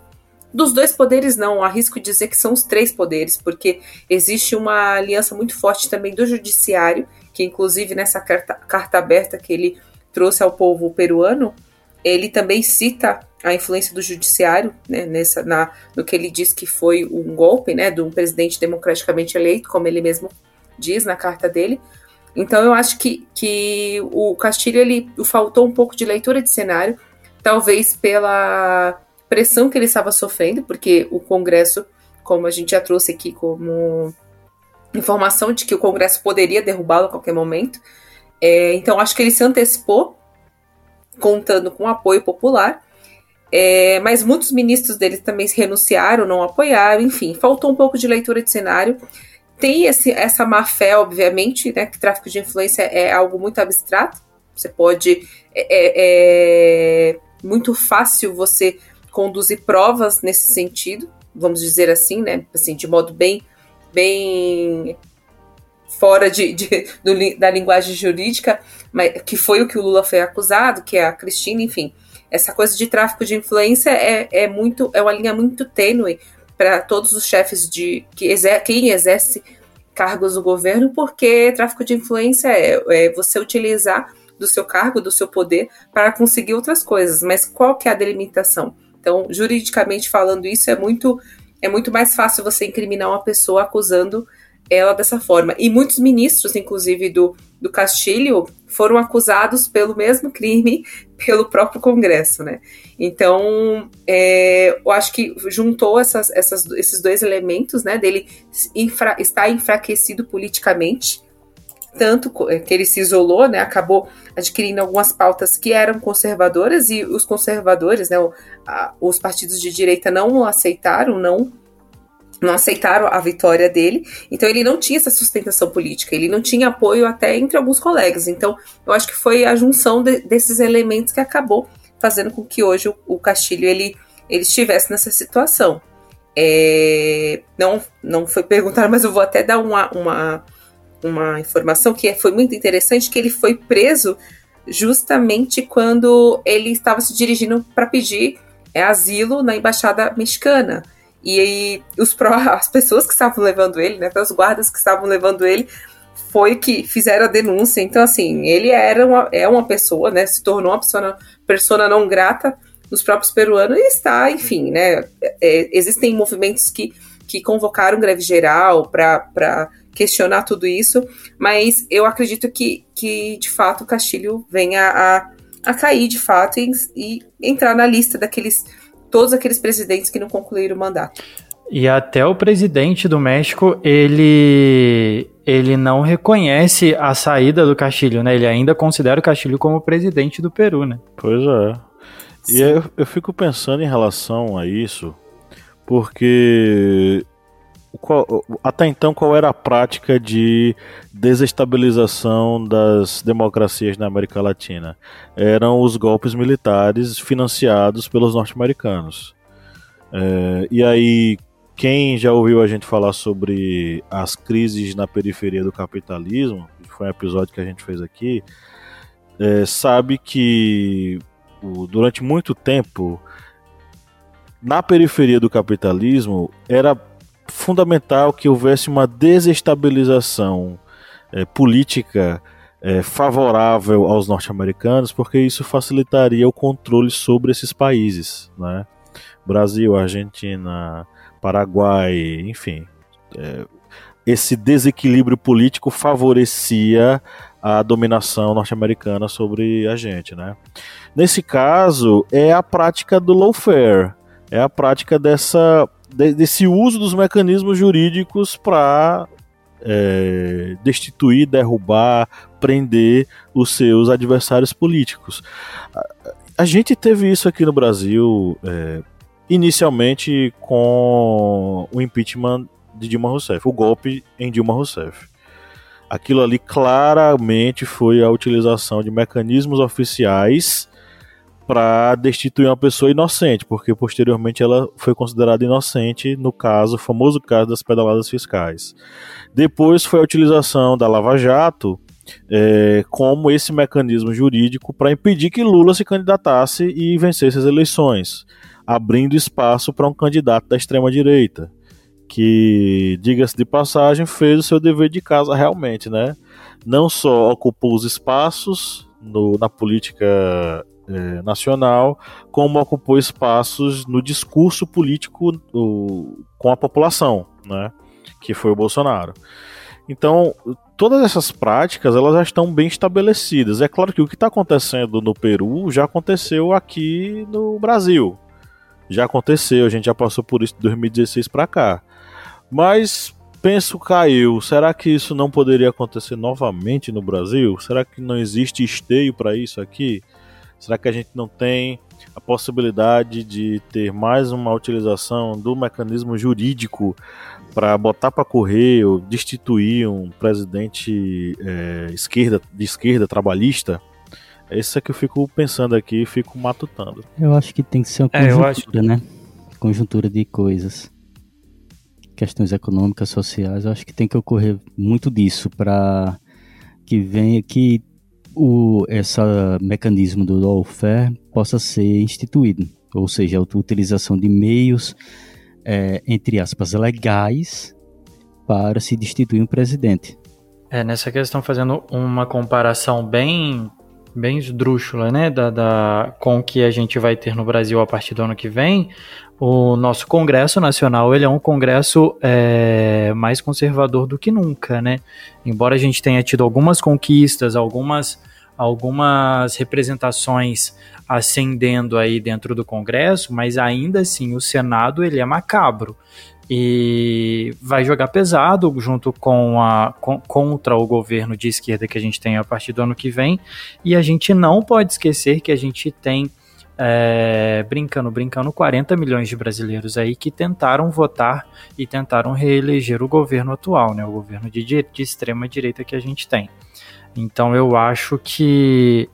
dos dois poderes, não, arrisco dizer que são os três poderes, porque existe uma aliança muito forte também do judiciário, que inclusive nessa carta, carta aberta que ele trouxe ao povo peruano, ele também cita a influência do judiciário, né, nessa, na, no que ele diz que foi um golpe, né, de um presidente democraticamente eleito, como ele mesmo diz na carta dele. Então eu acho que, que o Castilho ele faltou um pouco de leitura de cenário, talvez pela pressão que ele estava sofrendo, porque o Congresso, como a gente já trouxe aqui como informação de que o Congresso poderia derrubá-lo a qualquer momento. É, então acho que ele se antecipou, contando com apoio popular. É, mas muitos ministros dele também renunciaram, não apoiaram, enfim, faltou um pouco de leitura de cenário. Tem esse, essa má fé, obviamente, né, que tráfico de influência é algo muito abstrato. Você pode. É, é, é muito fácil você conduzir provas nesse sentido, vamos dizer assim, né? Assim, de modo bem, bem fora de, de do, da linguagem jurídica, mas, que foi o que o Lula foi acusado, que é a Cristina, enfim essa coisa de tráfico de influência é, é muito é uma linha muito tênue para todos os chefes de que exer, quem exerce cargos do governo, porque tráfico de influência é, é você utilizar do seu cargo, do seu poder para conseguir outras coisas. Mas qual que é a delimitação? Então, juridicamente falando isso é muito é muito mais fácil você incriminar uma pessoa acusando ela dessa forma. E muitos ministros, inclusive do, do Castilho, foram acusados pelo mesmo crime pelo próprio Congresso, né? Então, é, eu acho que juntou essas, essas, esses dois elementos, né? Dele infra, estar enfraquecido politicamente, tanto é, que ele se isolou, né? Acabou adquirindo algumas pautas que eram conservadoras e os conservadores, né? os partidos de direita não aceitaram, não não aceitaram a vitória dele, então ele não tinha essa sustentação política, ele não tinha apoio até entre alguns colegas. Então, eu acho que foi a junção de, desses elementos que acabou fazendo com que hoje o, o Castilho ele, ele estivesse nessa situação. É, não, não foi perguntado, mas eu vou até dar uma, uma, uma informação que foi muito interessante, que ele foi preso justamente quando ele estava se dirigindo para pedir é, asilo na embaixada mexicana. E aí, os pró, as pessoas que estavam levando ele, né, os guardas que estavam levando ele, foi que fizeram a denúncia. Então, assim, ele era uma, é uma pessoa, né, se tornou uma pessoa, persona não grata dos próprios peruanos e está, enfim, né, é, existem movimentos que, que convocaram greve geral para questionar tudo isso, mas eu acredito que, que de fato, o Castilho venha a, a cair, de fato, e, e entrar na lista daqueles todos aqueles presidentes que não concluíram o mandato. E até o presidente do México, ele ele não reconhece a saída do Castilho, né? Ele ainda considera o Castilho como presidente do Peru, né? Pois é. Sim. E eu, eu fico pensando em relação a isso, porque qual, até então, qual era a prática de desestabilização das democracias na América Latina? Eram os golpes militares financiados pelos norte-americanos. É, e aí, quem já ouviu a gente falar sobre as crises na periferia do capitalismo, foi um episódio que a gente fez aqui, é, sabe que durante muito tempo, na periferia do capitalismo, era fundamental que houvesse uma desestabilização é, política é, favorável aos norte-americanos, porque isso facilitaria o controle sobre esses países, né? Brasil, Argentina, Paraguai, enfim. É, esse desequilíbrio político favorecia a dominação norte-americana sobre a gente, né? Nesse caso, é a prática do lawfare, é a prática dessa, desse uso dos mecanismos jurídicos para é, destituir, derrubar, prender os seus adversários políticos. A, a gente teve isso aqui no Brasil é, inicialmente com o impeachment de Dilma Rousseff, o golpe em Dilma Rousseff. Aquilo ali claramente foi a utilização de mecanismos oficiais para destituir uma pessoa inocente, porque posteriormente ela foi considerada inocente no caso, famoso caso das pedaladas fiscais. Depois foi a utilização da Lava Jato é, como esse mecanismo jurídico para impedir que Lula se candidatasse e vencesse as eleições abrindo espaço para um candidato da extrema-direita, que, diga-se de passagem, fez o seu dever de casa realmente, né? Não só ocupou os espaços no, na política é, nacional, como ocupou espaços no discurso político o, com a população, né? Que foi o Bolsonaro. Então, todas essas práticas elas já estão bem estabelecidas. É claro que o que está acontecendo no Peru já aconteceu aqui no Brasil já aconteceu, a gente já passou por isso de 2016 para cá. Mas penso, caiu, será que isso não poderia acontecer novamente no Brasil? Será que não existe esteio para isso aqui? Será que a gente não tem a possibilidade de ter mais uma utilização do mecanismo jurídico para botar para correr ou destituir um presidente é, esquerda, de esquerda trabalhista? Isso é que eu fico pensando aqui e fico matutando. Eu acho que tem que ser uma é, conjuntura, é, né? Conjuntura de coisas. Questões econômicas, sociais, eu acho que tem que ocorrer muito disso para que venha que o esse mecanismo do lawfare possa ser instituído, ou seja, a utilização de meios é, entre aspas legais para se destituir um presidente. É, nessa questão, fazendo uma comparação bem bem esdrúxula, né, da, da, com que a gente vai ter no Brasil a partir do ano que vem, o nosso Congresso Nacional ele é um Congresso é, mais conservador do que nunca, né? Embora a gente tenha tido algumas conquistas, algumas, algumas representações ascendendo aí dentro do Congresso, mas ainda assim o Senado ele é macabro e vai jogar pesado junto com a com, contra o governo de esquerda que a gente tem a partir do ano que vem. E a gente não pode esquecer que a gente tem é, brincando, brincando, 40 milhões de brasileiros aí que tentaram votar e tentaram reeleger o governo atual, né, o governo de, de extrema direita que a gente tem. Então eu acho que,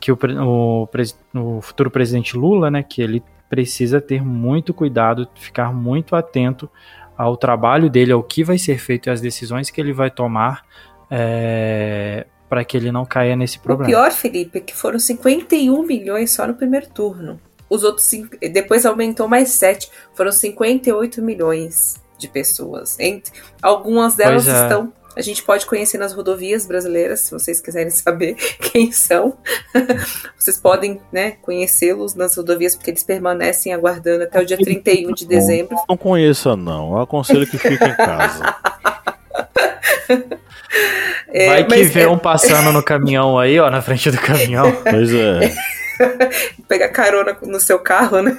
que o, o, o futuro presidente Lula, né, que ele precisa ter muito cuidado, ficar muito atento ao trabalho dele, ao que vai ser feito e às decisões que ele vai tomar é, para que ele não caia nesse problema. O pior, Felipe, é que foram 51 milhões só no primeiro turno. Os outros depois aumentou mais 7, foram 58 milhões de pessoas. Entre, algumas delas é. estão a gente pode conhecer nas rodovias brasileiras, se vocês quiserem saber quem são. vocês podem né, conhecê-los nas rodovias, porque eles permanecem aguardando até o dia 31 de dezembro. Não conheça, não. Eu aconselho que fique em casa. É, Vai que vê é... um passando no caminhão aí, ó, na frente do caminhão. Pois é. Pegar carona no seu carro, né?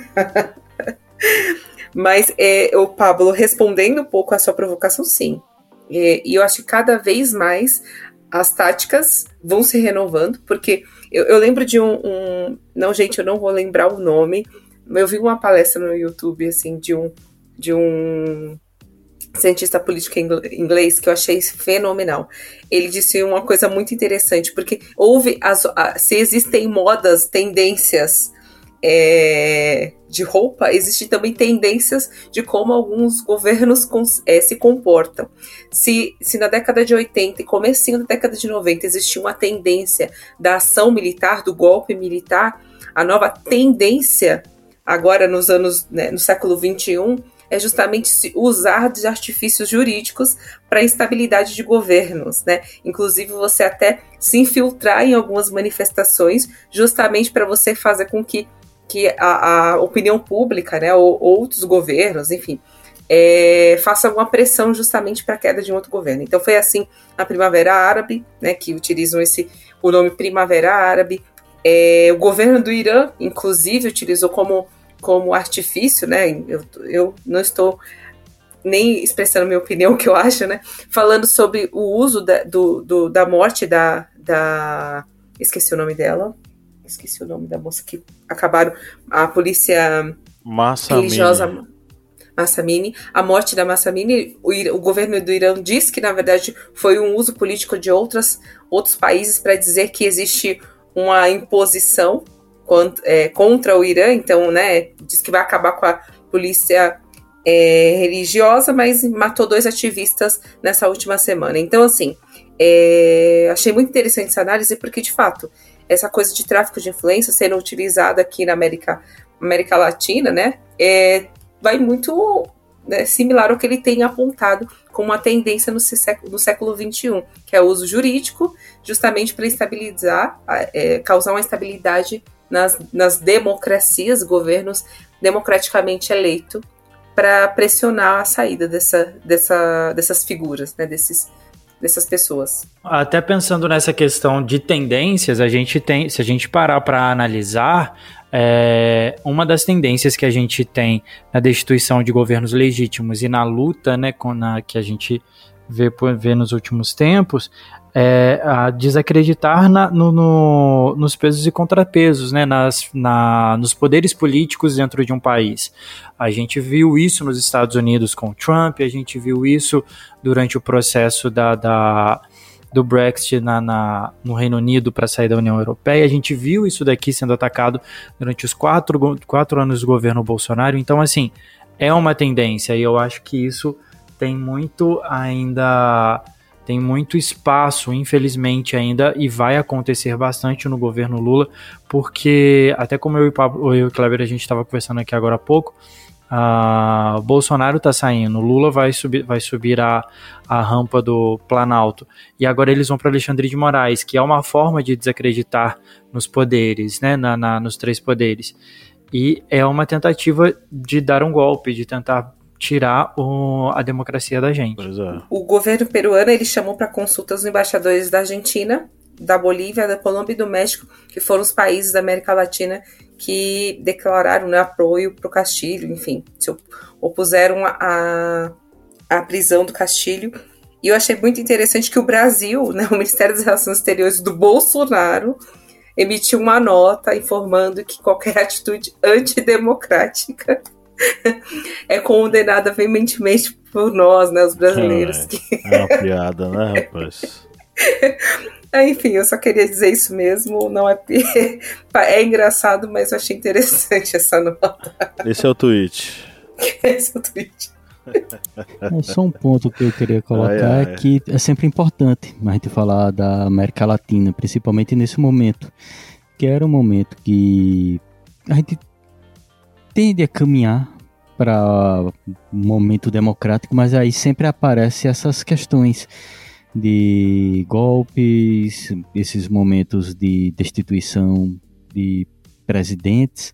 Mas é, o Pablo, respondendo um pouco a sua provocação, sim. É, e eu acho que cada vez mais as táticas vão se renovando, porque eu, eu lembro de um, um, Não, gente, eu não vou lembrar o nome, mas eu vi uma palestra no YouTube, assim, de um. De um cientista político inglês que eu achei fenomenal. Ele disse uma coisa muito interessante, porque houve as, se existem modas, tendências é, de roupa, existem também tendências de como alguns governos é, se comportam. Se, se na década de 80 e comecinho da década de 90 existia uma tendência da ação militar, do golpe militar, a nova tendência agora nos anos, né, no século 21, é justamente usar de artifícios jurídicos para instabilidade de governos, né? Inclusive você até se infiltrar em algumas manifestações, justamente para você fazer com que, que a, a opinião pública, né, ou outros governos, enfim, é, faça alguma pressão justamente para a queda de um outro governo. Então foi assim a Primavera Árabe, né, que utilizam esse o nome Primavera Árabe. É, o governo do Irã, inclusive, utilizou como como artifício, né? Eu, eu não estou nem expressando minha opinião, o que eu acho, né? Falando sobre o uso da, do, do, da morte da, da. Esqueci o nome dela. Esqueci o nome da moça que acabaram. A polícia religiosa. Massamini, a morte da Massamini, o, o, governo do Irã diz que, na verdade, foi um uso político de outras, outros países para dizer que existe uma imposição é, contra o Irã, então, né, diz que vai acabar com a polícia é, religiosa, mas matou dois ativistas nessa última semana. Então, assim, é, achei muito interessante essa análise, porque, de fato, essa coisa de tráfico de influência sendo utilizada aqui na América, América Latina, né, é, vai muito né, similar ao que ele tem apontado como uma tendência no século, no século XXI, que é o uso jurídico, justamente para estabilizar, é, causar uma estabilidade nas, nas democracias, governos democraticamente eleitos, para pressionar a saída dessa, dessa, dessas figuras, né, desses, dessas pessoas. Até pensando nessa questão de tendências, a gente tem, se a gente parar para analisar, é, uma das tendências que a gente tem na destituição de governos legítimos e na luta, né, com, na, que a gente vê nos últimos tempos, é, a desacreditar na, no, no, nos pesos e contrapesos, né, nas, na, nos poderes políticos dentro de um país. A gente viu isso nos Estados Unidos com Trump, a gente viu isso durante o processo da, da do Brexit na, na, no Reino Unido para sair da União Europeia. A gente viu isso daqui sendo atacado durante os quatro, quatro anos do governo Bolsonaro. Então, assim, é uma tendência e eu acho que isso tem muito ainda tem muito espaço, infelizmente, ainda, e vai acontecer bastante no governo Lula, porque, até como eu e, Pablo, eu e o Kleber a gente estava conversando aqui agora há pouco, uh, Bolsonaro está saindo, Lula vai subir, vai subir a, a rampa do Planalto, e agora eles vão para Alexandre de Moraes, que é uma forma de desacreditar nos poderes, né, na, na, nos três poderes. E é uma tentativa de dar um golpe, de tentar tirar o, a democracia da gente. É. O governo peruano ele chamou para consulta os embaixadores da Argentina, da Bolívia, da Colômbia e do México, que foram os países da América Latina que declararam né, apoio para o Castilho, enfim, se opuseram à a, a, prisão do Castilho. E eu achei muito interessante que o Brasil, né, o Ministério das Relações Exteriores do Bolsonaro, emitiu uma nota informando que qualquer atitude antidemocrática é condenada veementemente por nós, né, os brasileiros. É, que... é uma piada, né, rapaz? Enfim, eu só queria dizer isso mesmo. Não é é engraçado, mas eu achei interessante essa nota. Esse é o tweet. Esse é o tweet. É só um ponto que eu queria colocar ai, ai. é que é sempre importante a gente falar da América Latina, principalmente nesse momento, que era um momento que a gente tende a caminhar para um momento democrático, mas aí sempre aparecem essas questões de golpes, esses momentos de destituição de presidentes.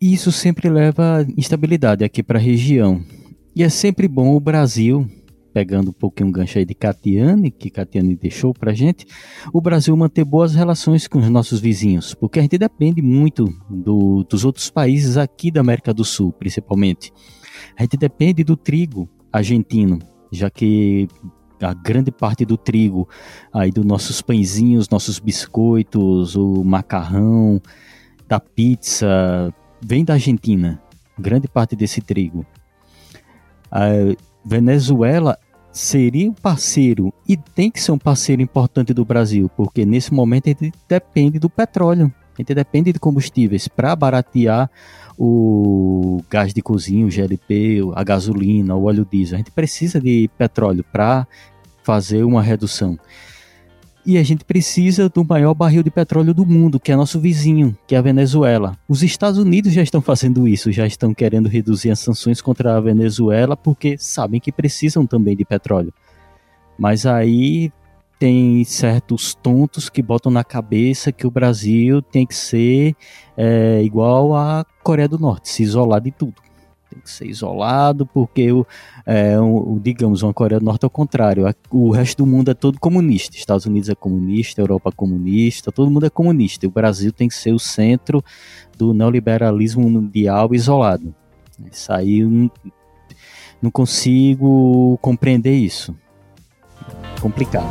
Isso sempre leva instabilidade aqui para a região. E é sempre bom o Brasil pegando um pouquinho um gancho aí de Catiane, que Catiane deixou pra gente, o Brasil manter boas relações com os nossos vizinhos, porque a gente depende muito do, dos outros países aqui da América do Sul, principalmente. A gente depende do trigo argentino, já que a grande parte do trigo aí dos nossos pãezinhos, nossos biscoitos, o macarrão, da pizza, vem da Argentina. Grande parte desse trigo. A Venezuela seria um parceiro e tem que ser um parceiro importante do Brasil, porque nesse momento a gente depende do petróleo, a gente depende de combustíveis para baratear o gás de cozinha, o GLP, a gasolina, o óleo diesel. A gente precisa de petróleo para fazer uma redução. E a gente precisa do maior barril de petróleo do mundo, que é nosso vizinho, que é a Venezuela. Os Estados Unidos já estão fazendo isso, já estão querendo reduzir as sanções contra a Venezuela porque sabem que precisam também de petróleo. Mas aí tem certos tontos que botam na cabeça que o Brasil tem que ser é, igual à Coreia do Norte, se isolar de tudo tem que ser isolado, porque, o, é, o, digamos, uma Coreia do Norte é o contrário. O resto do mundo é todo comunista. Estados Unidos é comunista, Europa é comunista, todo mundo é comunista. E o Brasil tem que ser o centro do neoliberalismo mundial isolado. Isso aí eu não, não consigo compreender isso. Complicado.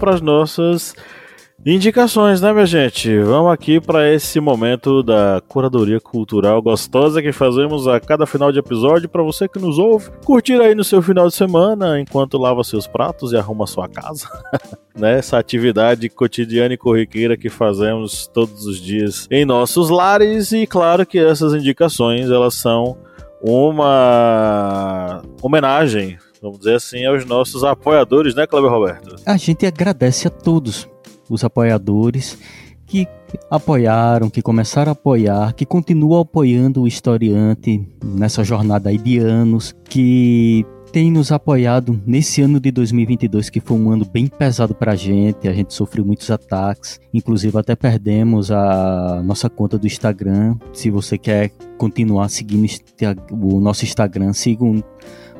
Para as nossas indicações, né, minha gente? Vamos aqui para esse momento da curadoria cultural gostosa que fazemos a cada final de episódio para você que nos ouve curtir aí no seu final de semana enquanto lava seus pratos e arruma sua casa. né, essa atividade cotidiana e corriqueira que fazemos todos os dias em nossos lares e claro que essas indicações elas são uma homenagem vamos dizer assim, aos nossos apoiadores, né, Cleber Roberto? A gente agradece a todos os apoiadores que apoiaram, que começaram a apoiar, que continuam apoiando o historiante nessa jornada aí de anos, que tem nos apoiado nesse ano de 2022, que foi um ano bem pesado pra gente. A gente sofreu muitos ataques, inclusive até perdemos a nossa conta do Instagram. Se você quer continuar seguindo o nosso Instagram, siga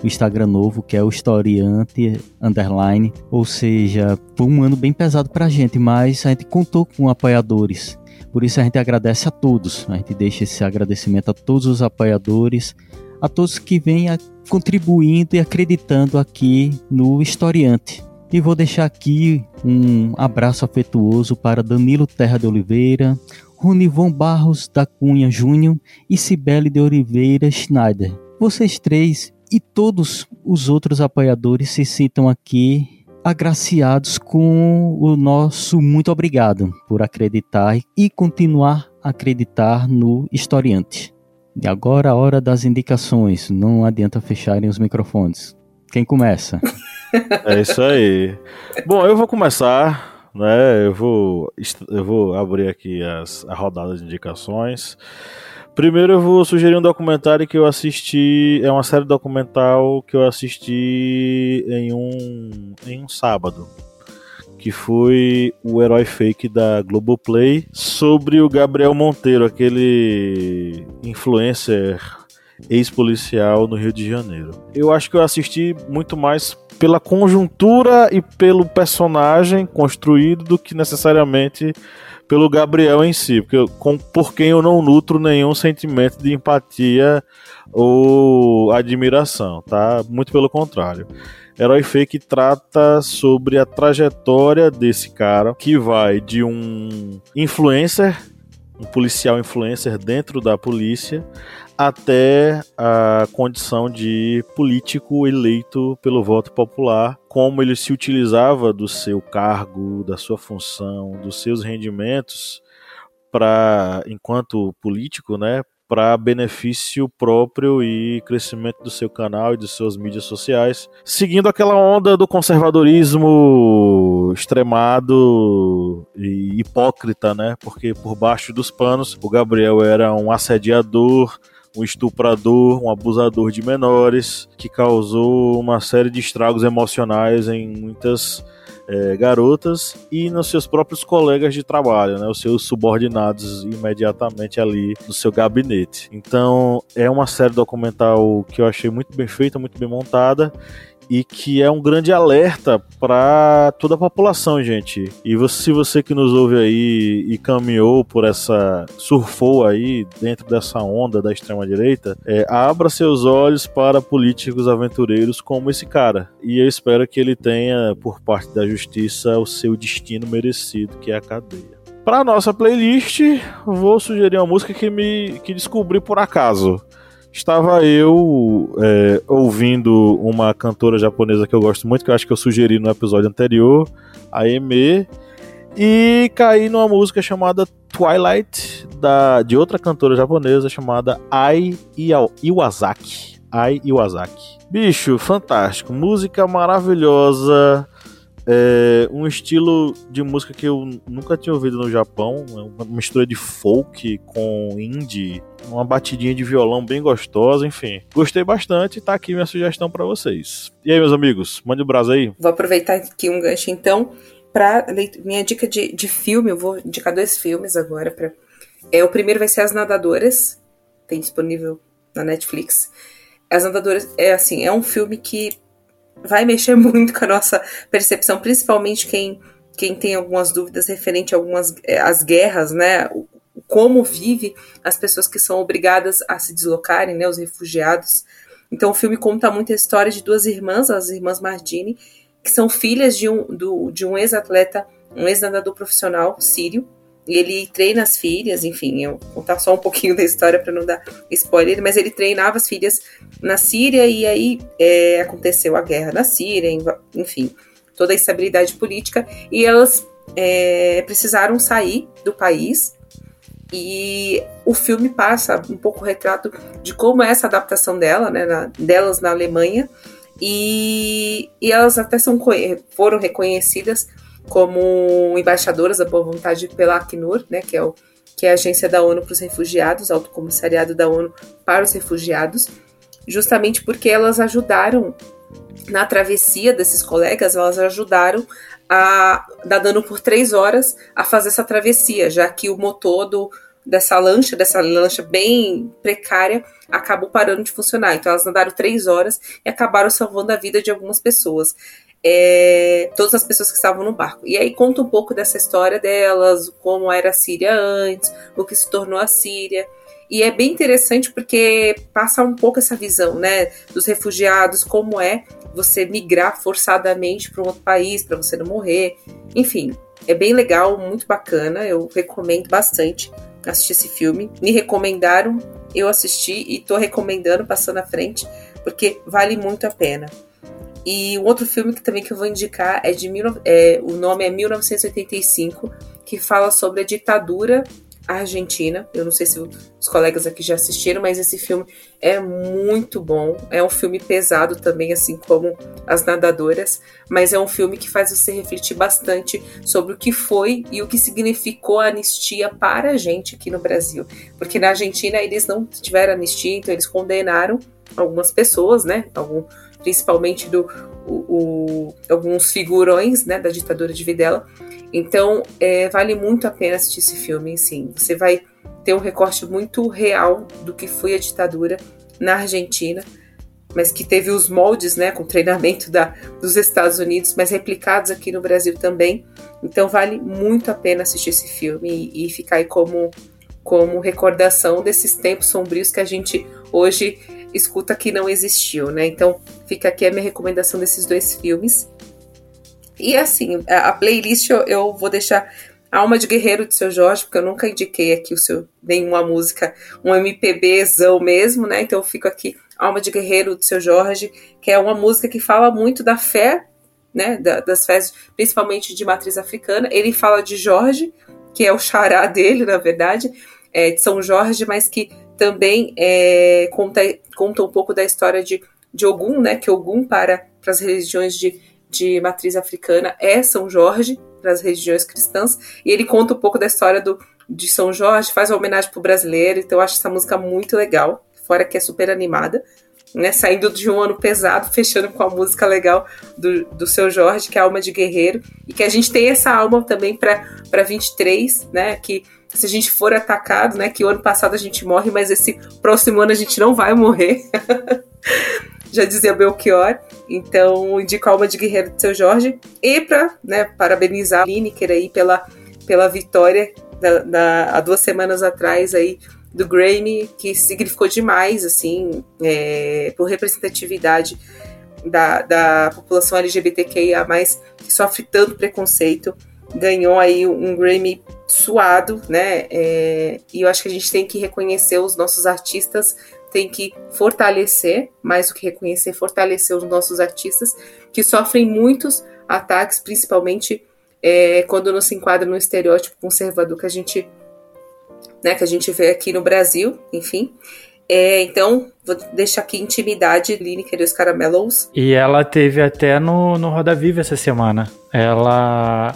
o Instagram novo, que é o Historiante Underline. Ou seja, foi um ano bem pesado pra gente, mas a gente contou com apoiadores. Por isso a gente agradece a todos. A gente deixa esse agradecimento a todos os apoiadores, a todos que vêm contribuindo e acreditando aqui no Historiante. E vou deixar aqui um abraço afetuoso para Danilo Terra de Oliveira, Ronivon Barros da Cunha Júnior e Cibele de Oliveira Schneider. Vocês três e todos os outros apoiadores se sintam aqui agraciados com o nosso muito obrigado por acreditar e continuar a acreditar no historiante. E agora a hora das indicações. Não adianta fecharem os microfones. Quem começa? É isso aí. Bom, eu vou começar, né? Eu vou, eu vou abrir aqui as, a rodada de indicações. Primeiro eu vou sugerir um documentário que eu assisti, é uma série documental que eu assisti em um, em um sábado, que foi o Herói Fake da Globoplay, sobre o Gabriel Monteiro, aquele influencer ex-policial no Rio de Janeiro. Eu acho que eu assisti muito mais pela conjuntura e pelo personagem construído do que necessariamente pelo Gabriel em si, porque com, por quem eu não nutro nenhum sentimento de empatia ou admiração, tá? Muito pelo contrário. Herói Fake trata sobre a trajetória desse cara que vai de um influencer, um policial influencer dentro da polícia, até a condição de político eleito pelo voto popular como ele se utilizava do seu cargo, da sua função, dos seus rendimentos para enquanto político, né, para benefício próprio e crescimento do seu canal e de suas mídias sociais, seguindo aquela onda do conservadorismo extremado e hipócrita, né? Porque por baixo dos panos o Gabriel era um assediador, um estuprador, um abusador de menores, que causou uma série de estragos emocionais em muitas é, garotas e nos seus próprios colegas de trabalho, né, os seus subordinados imediatamente ali no seu gabinete. Então é uma série documental que eu achei muito bem feita, muito bem montada e que é um grande alerta para toda a população, gente. E você, se você que nos ouve aí e caminhou por essa, surfou aí dentro dessa onda da extrema direita, é, abra seus olhos para políticos aventureiros como esse cara. E eu espero que ele tenha, por parte da justiça, o seu destino merecido, que é a cadeia. Para nossa playlist, vou sugerir uma música que me que descobri por acaso estava eu é, ouvindo uma cantora japonesa que eu gosto muito, que eu acho que eu sugeri no episódio anterior, a Eme, e caí numa música chamada Twilight, da, de outra cantora japonesa chamada Ai Iwasaki. Ai Iwasaki. Bicho, fantástico. Música maravilhosa. É um estilo de música que eu nunca tinha ouvido no Japão, é uma mistura de folk com indie, uma batidinha de violão bem gostosa, enfim. Gostei bastante, tá aqui minha sugestão para vocês. E aí, meus amigos, mande o um braço aí. Vou aproveitar aqui um gancho então para minha dica de, de filme, eu vou indicar dois filmes agora para é, o primeiro vai ser As Nadadoras, tem disponível na Netflix. As Nadadoras é assim, é um filme que vai mexer muito com a nossa percepção, principalmente quem, quem tem algumas dúvidas referente a algumas as guerras, né? Como vive as pessoas que são obrigadas a se deslocarem, né? Os refugiados. Então o filme conta muito a história de duas irmãs, as irmãs Mardini, que são filhas de um, do, de um ex-atleta, um ex-nadador profissional sírio, e ele treina as filhas, enfim, eu vou contar só um pouquinho da história para não dar spoiler, mas ele treinava as filhas na Síria e aí é, aconteceu a guerra na Síria, enfim, toda a instabilidade política e elas é, precisaram sair do país e o filme passa um pouco o retrato de como é essa adaptação dela, né, na, delas na Alemanha e, e elas até são, foram reconhecidas como embaixadoras da boa vontade pela Acnur, né, que é, o, que é a agência da ONU para os refugiados, Alto Comissariado da ONU para os refugiados, justamente porque elas ajudaram na travessia desses colegas, elas ajudaram a dar dano por três horas a fazer essa travessia, já que o motor do, dessa lancha, dessa lancha bem precária, acabou parando de funcionar. Então elas andaram três horas e acabaram salvando a vida de algumas pessoas é, todas as pessoas que estavam no barco. E aí conta um pouco dessa história delas, como era a Síria antes, o que se tornou a Síria. E é bem interessante porque passa um pouco essa visão, né, dos refugiados, como é você migrar forçadamente para um outro país para você não morrer. Enfim, é bem legal, muito bacana. Eu recomendo bastante assistir esse filme. Me recomendaram, eu assisti e estou recomendando, passando à frente, porque vale muito a pena. E um outro filme que também que eu vou indicar é de é, o nome é 1985, que fala sobre a ditadura argentina. Eu não sei se os colegas aqui já assistiram, mas esse filme é muito bom. É um filme pesado também, assim como As Nadadoras, mas é um filme que faz você refletir bastante sobre o que foi e o que significou a anistia para a gente aqui no Brasil. Porque na Argentina eles não tiveram anistia, então eles condenaram algumas pessoas, né? Algum, principalmente do o, o, alguns figurões né, da ditadura de Videla. Então, é, vale muito a pena assistir esse filme, sim. Você vai ter um recorte muito real do que foi a ditadura na Argentina, mas que teve os moldes, né, com treinamento da, dos Estados Unidos, mas replicados aqui no Brasil também. Então, vale muito a pena assistir esse filme e, e ficar aí como, como recordação desses tempos sombrios que a gente hoje escuta que não existiu, né? Então fica aqui a minha recomendação desses dois filmes. E assim, a playlist eu, eu vou deixar Alma de Guerreiro de Seu Jorge, porque eu nunca indiquei aqui o seu nenhuma música, um MPBzão mesmo, né? Então eu fico aqui Alma de Guerreiro de Seu Jorge, que é uma música que fala muito da fé né, das festas, principalmente de matriz africana. Ele fala de Jorge, que é o xará dele, na verdade, é, de São Jorge, mas que também é, conta, conta um pouco da história de, de Ogum, né, que Ogum para, para as religiões de, de matriz africana é São Jorge, para as religiões cristãs, e ele conta um pouco da história do, de São Jorge, faz uma homenagem pro brasileiro, então eu acho essa música muito legal, fora que é super animada né, saindo de um ano pesado, fechando com a música legal do, do seu Jorge, que é Alma de Guerreiro, e que a gente tem essa alma também para 23, né, que se a gente for atacado, né, que o ano passado a gente morre, mas esse próximo ano a gente não vai morrer. Já dizia Belchior. Então, indico a Alma de Guerreiro do seu Jorge. E para né, parabenizar a Lineker aí pela, pela vitória da, da, há duas semanas atrás aí do Grammy, que significou demais, assim, é, por representatividade da, da população LGBTQIA+, que sofre tanto preconceito, ganhou aí um Grammy suado, né, é, e eu acho que a gente tem que reconhecer os nossos artistas, tem que fortalecer, mais do que reconhecer, fortalecer os nossos artistas, que sofrem muitos ataques, principalmente é, quando não se enquadra no estereótipo conservador que a gente né, que a gente vê aqui no Brasil, enfim. É, então, vou deixar aqui Intimidade, Lineker e os Caramelos. E ela teve até no, no Roda Viva essa semana. Ela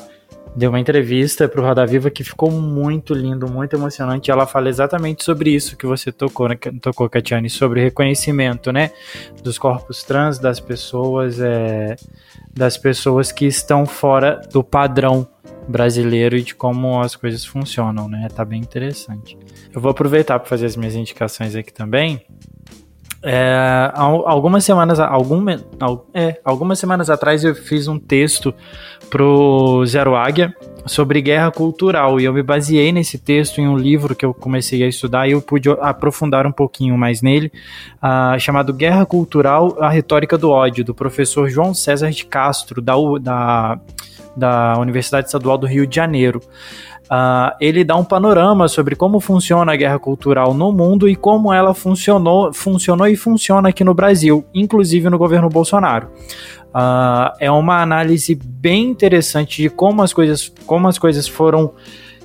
deu uma entrevista para o Roda Viva que ficou muito lindo, muito emocionante. Ela fala exatamente sobre isso que você tocou, né, tocou Katiane, sobre reconhecimento, né, dos corpos trans, das pessoas, é, das pessoas que estão fora do padrão brasileiro e de como as coisas funcionam, né? Tá bem interessante. Eu vou aproveitar para fazer as minhas indicações aqui também. É, algumas semanas, algum, é, algumas semanas atrás eu fiz um texto pro Zero Águia sobre guerra cultural e eu me baseei nesse texto em um livro que eu comecei a estudar e eu pude aprofundar um pouquinho mais nele, uh, chamado Guerra Cultural: A Retórica do Ódio, do professor João César de Castro, da, da da Universidade Estadual do Rio de Janeiro. Uh, ele dá um panorama sobre como funciona a guerra cultural no mundo e como ela funcionou, funcionou e funciona aqui no Brasil, inclusive no governo Bolsonaro. Uh, é uma análise bem interessante de como as coisas, como as coisas foram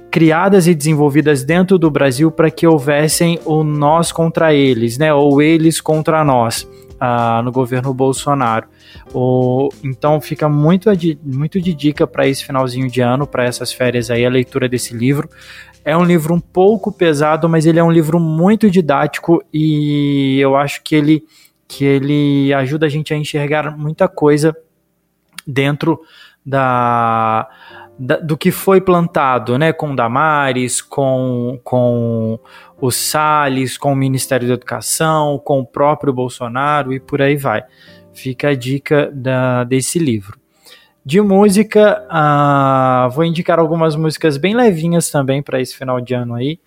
criadas e desenvolvidas dentro do Brasil para que houvessem o nós contra eles, né, ou eles contra nós, uh, no governo Bolsonaro. O, então fica muito, muito de dica para esse finalzinho de ano, para essas férias aí, a leitura desse livro. É um livro um pouco pesado, mas ele é um livro muito didático e eu acho que ele, que ele ajuda a gente a enxergar muita coisa dentro da, da, do que foi plantado, né, com Damares, com, com o Salles, com o Ministério da Educação, com o próprio Bolsonaro e por aí vai. Fica a dica da, desse livro. De música, uh, vou indicar algumas músicas bem levinhas também para esse final de ano aí.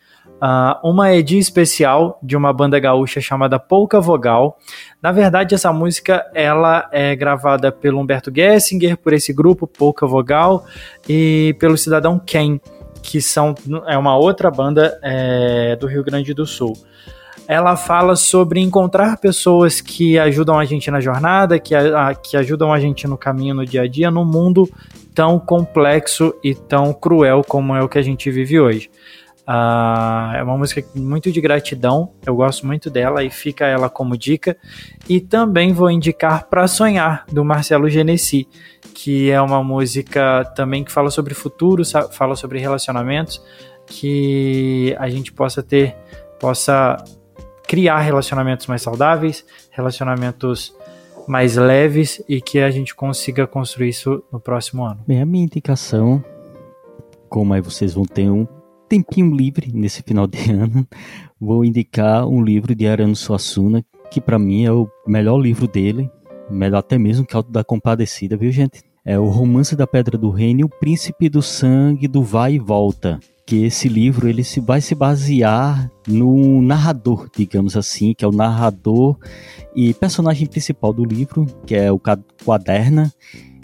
Uh, uma de especial de uma banda gaúcha chamada Pouca Vogal. Na verdade, essa música ela é gravada pelo Humberto Gessinger, por esse grupo Pouca Vogal, e pelo cidadão Ken, que são é uma outra banda é, do Rio Grande do Sul ela fala sobre encontrar pessoas que ajudam a gente na jornada, que, a, que ajudam a gente no caminho no dia a dia, num mundo tão complexo e tão cruel como é o que a gente vive hoje. Uh, é uma música muito de gratidão, eu gosto muito dela e fica ela como dica. E também vou indicar Para Sonhar, do Marcelo Genesi, que é uma música também que fala sobre futuro, fala sobre relacionamentos, que a gente possa ter, possa criar relacionamentos mais saudáveis, relacionamentos mais leves e que a gente consiga construir isso no próximo ano. Bem, a minha indicação, como aí vocês vão ter um tempinho livre nesse final de ano, vou indicar um livro de Arano Suassuna, que para mim é o melhor livro dele, melhor até mesmo que o da Compadecida, viu gente? É o Romance da Pedra do Reino e o Príncipe do Sangue do Vai e Volta que esse livro ele se vai se basear no narrador, digamos assim, que é o narrador e personagem principal do livro, que é o Quaderna,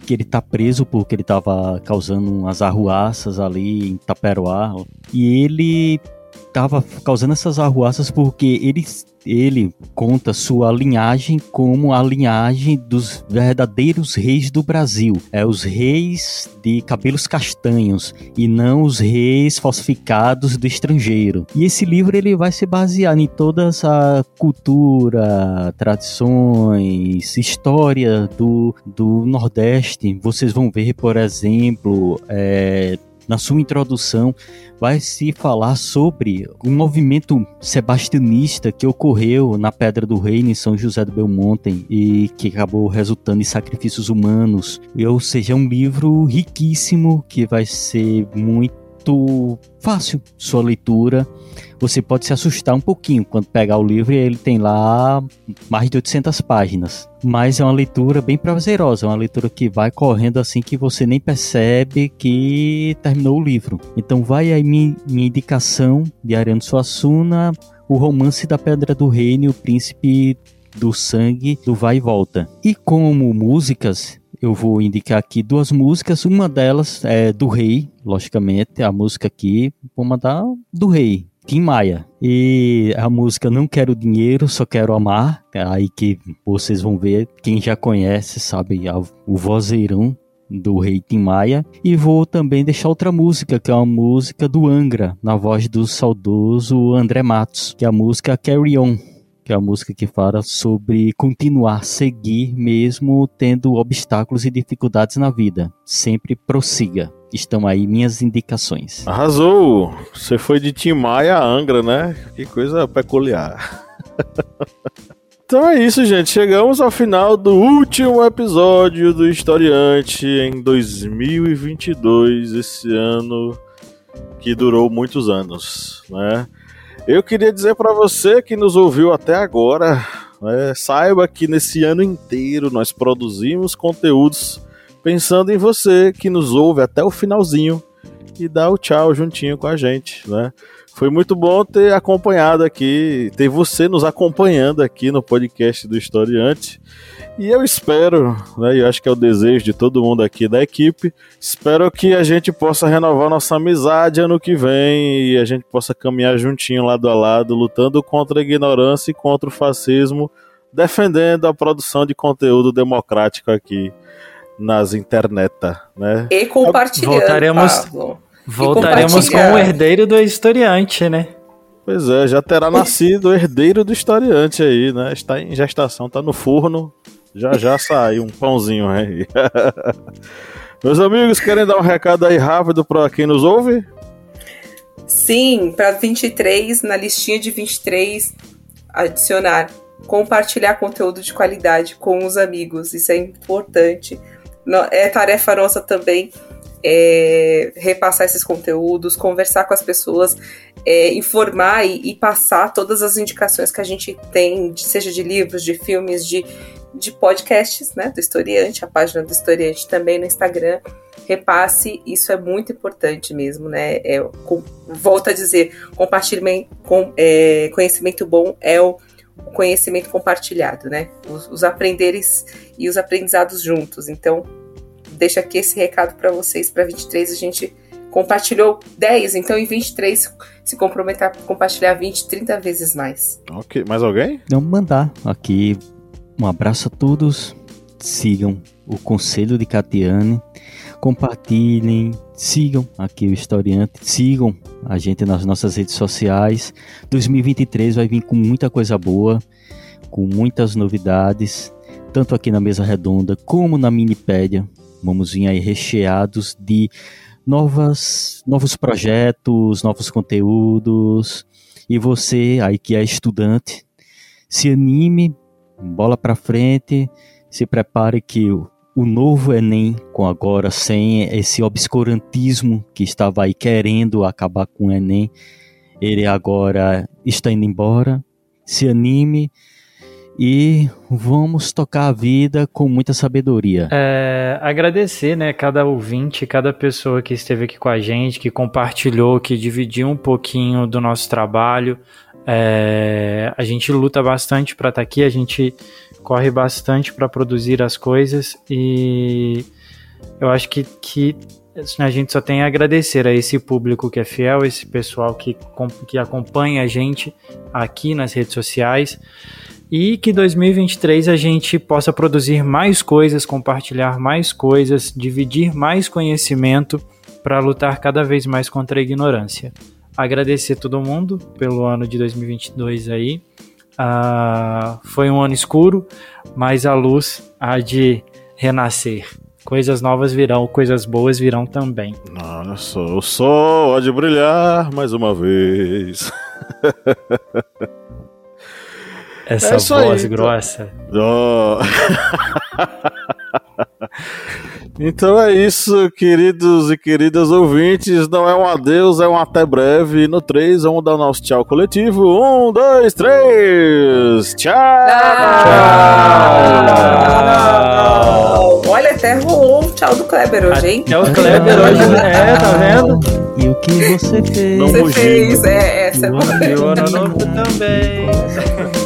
que ele tá preso porque ele estava causando umas arruaças ali em Taperoá, e ele estava causando essas arruaças porque ele, ele conta sua linhagem como a linhagem dos verdadeiros reis do Brasil. É os reis de cabelos castanhos e não os reis falsificados do estrangeiro. E esse livro ele vai se basear em toda essa cultura, tradições, história do, do Nordeste. Vocês vão ver, por exemplo, é, na sua introdução, vai se falar sobre o movimento sebastianista que ocorreu na Pedra do Reino em São José do Belmonte e que acabou resultando em sacrifícios humanos. Ou seja, é um livro riquíssimo que vai ser muito fácil sua leitura você pode se assustar um pouquinho quando pegar o livro e ele tem lá mais de 800 páginas. Mas é uma leitura bem prazerosa, é uma leitura que vai correndo assim que você nem percebe que terminou o livro. Então vai aí minha, minha indicação de Ariano Suassuna, o romance da Pedra do Reino, o príncipe do sangue do vai e volta. E como músicas, eu vou indicar aqui duas músicas. Uma delas é do Rei, logicamente, a música aqui, vou mandar do Rei, Tim Maia. E a música Não Quero Dinheiro, Só Quero Amar. É aí que vocês vão ver, quem já conhece, sabe, o vozeirão do Rei Tim Maia. E vou também deixar outra música, que é uma música do Angra, na voz do saudoso André Matos, que é a música Carry On que é a música que fala sobre continuar, seguir mesmo tendo obstáculos e dificuldades na vida. Sempre prossiga. Estão aí minhas indicações. Arrasou! Você foi de Tim Maia a Angra, né? Que coisa peculiar. então é isso, gente. Chegamos ao final do último episódio do Historiante em 2022, esse ano que durou muitos anos, né? Eu queria dizer para você que nos ouviu até agora, né, saiba que nesse ano inteiro nós produzimos conteúdos pensando em você que nos ouve até o finalzinho e dá o tchau juntinho com a gente, né? Foi muito bom ter acompanhado aqui, ter você nos acompanhando aqui no podcast do Historiante. E eu espero, né, eu acho que é o desejo de todo mundo aqui da equipe, espero que a gente possa renovar nossa amizade ano que vem e a gente possa caminhar juntinho lado a lado, lutando contra a ignorância e contra o fascismo, defendendo a produção de conteúdo democrático aqui nas internet, né? E compartilhando. Voltaremos, Pablo. Voltaremos com o herdeiro do historiante, né? Pois é, já terá nascido o herdeiro do historiante aí, né? Está em gestação, está no forno. Já já sai um pãozinho aí. Meus amigos, querem dar um recado aí rápido para quem nos ouve? Sim, para 23, na listinha de 23, adicionar compartilhar conteúdo de qualidade com os amigos. Isso é importante é tarefa nossa também é, repassar esses conteúdos, conversar com as pessoas, é, informar e, e, passar todas as indicações que a gente tem, de, seja de livros, de filmes, de, de podcasts, né, do Historiante, a página do Historiante também no Instagram. Repasse, isso é muito importante mesmo, né? É, com, volto a dizer, compartilhamento, com, é, conhecimento bom é o conhecimento compartilhado, né? Os, os aprenderes e os aprendizados juntos. Então, deixa aqui esse recado para vocês. Para 23 a gente compartilhou 10, então em 23 se comprometer a compartilhar 20, 30 vezes mais. Ok, mais alguém? Não mandar aqui um abraço a todos. Sigam o conselho de Catiane, compartilhem, sigam aqui o historiante, sigam a gente nas nossas redes sociais. 2023 vai vir com muita coisa boa, com muitas novidades, tanto aqui na mesa redonda como na Minipédia. Vamos vir aí recheados de novas, novos projetos, novos conteúdos. E você aí que é estudante, se anime, bola para frente, se prepare que o, o novo Enem, com agora sem esse obscurantismo que estava aí querendo acabar com o Enem, ele agora está indo embora. Se anime e vamos tocar a vida com muita sabedoria. É, agradecer, né, cada ouvinte, cada pessoa que esteve aqui com a gente, que compartilhou, que dividiu um pouquinho do nosso trabalho. É, a gente luta bastante para estar tá aqui, a gente corre bastante para produzir as coisas e eu acho que, que a gente só tem a agradecer a esse público que é fiel, esse pessoal que, que acompanha a gente aqui nas redes sociais e que 2023 a gente possa produzir mais coisas, compartilhar mais coisas, dividir mais conhecimento para lutar cada vez mais contra a ignorância. Agradecer todo mundo pelo ano de 2022 aí. Uh, foi um ano escuro, mas a luz há de renascer. Coisas novas virão, coisas boas virão também. Olha só, o sol há de brilhar mais uma vez. Essa é voz aí, grossa. Oh. então é isso, queridos e queridas ouvintes. Não é um adeus, é um até breve. E no 3, vamos dar o nosso tchau coletivo. Um, dois, três. Tchau! tchau. Olha, até rolou o tchau do Kleber hoje, hein? É o Kleber hoje, é, tá vendo? E o que você fez? Não você fez, é, essa. E o ano novo também.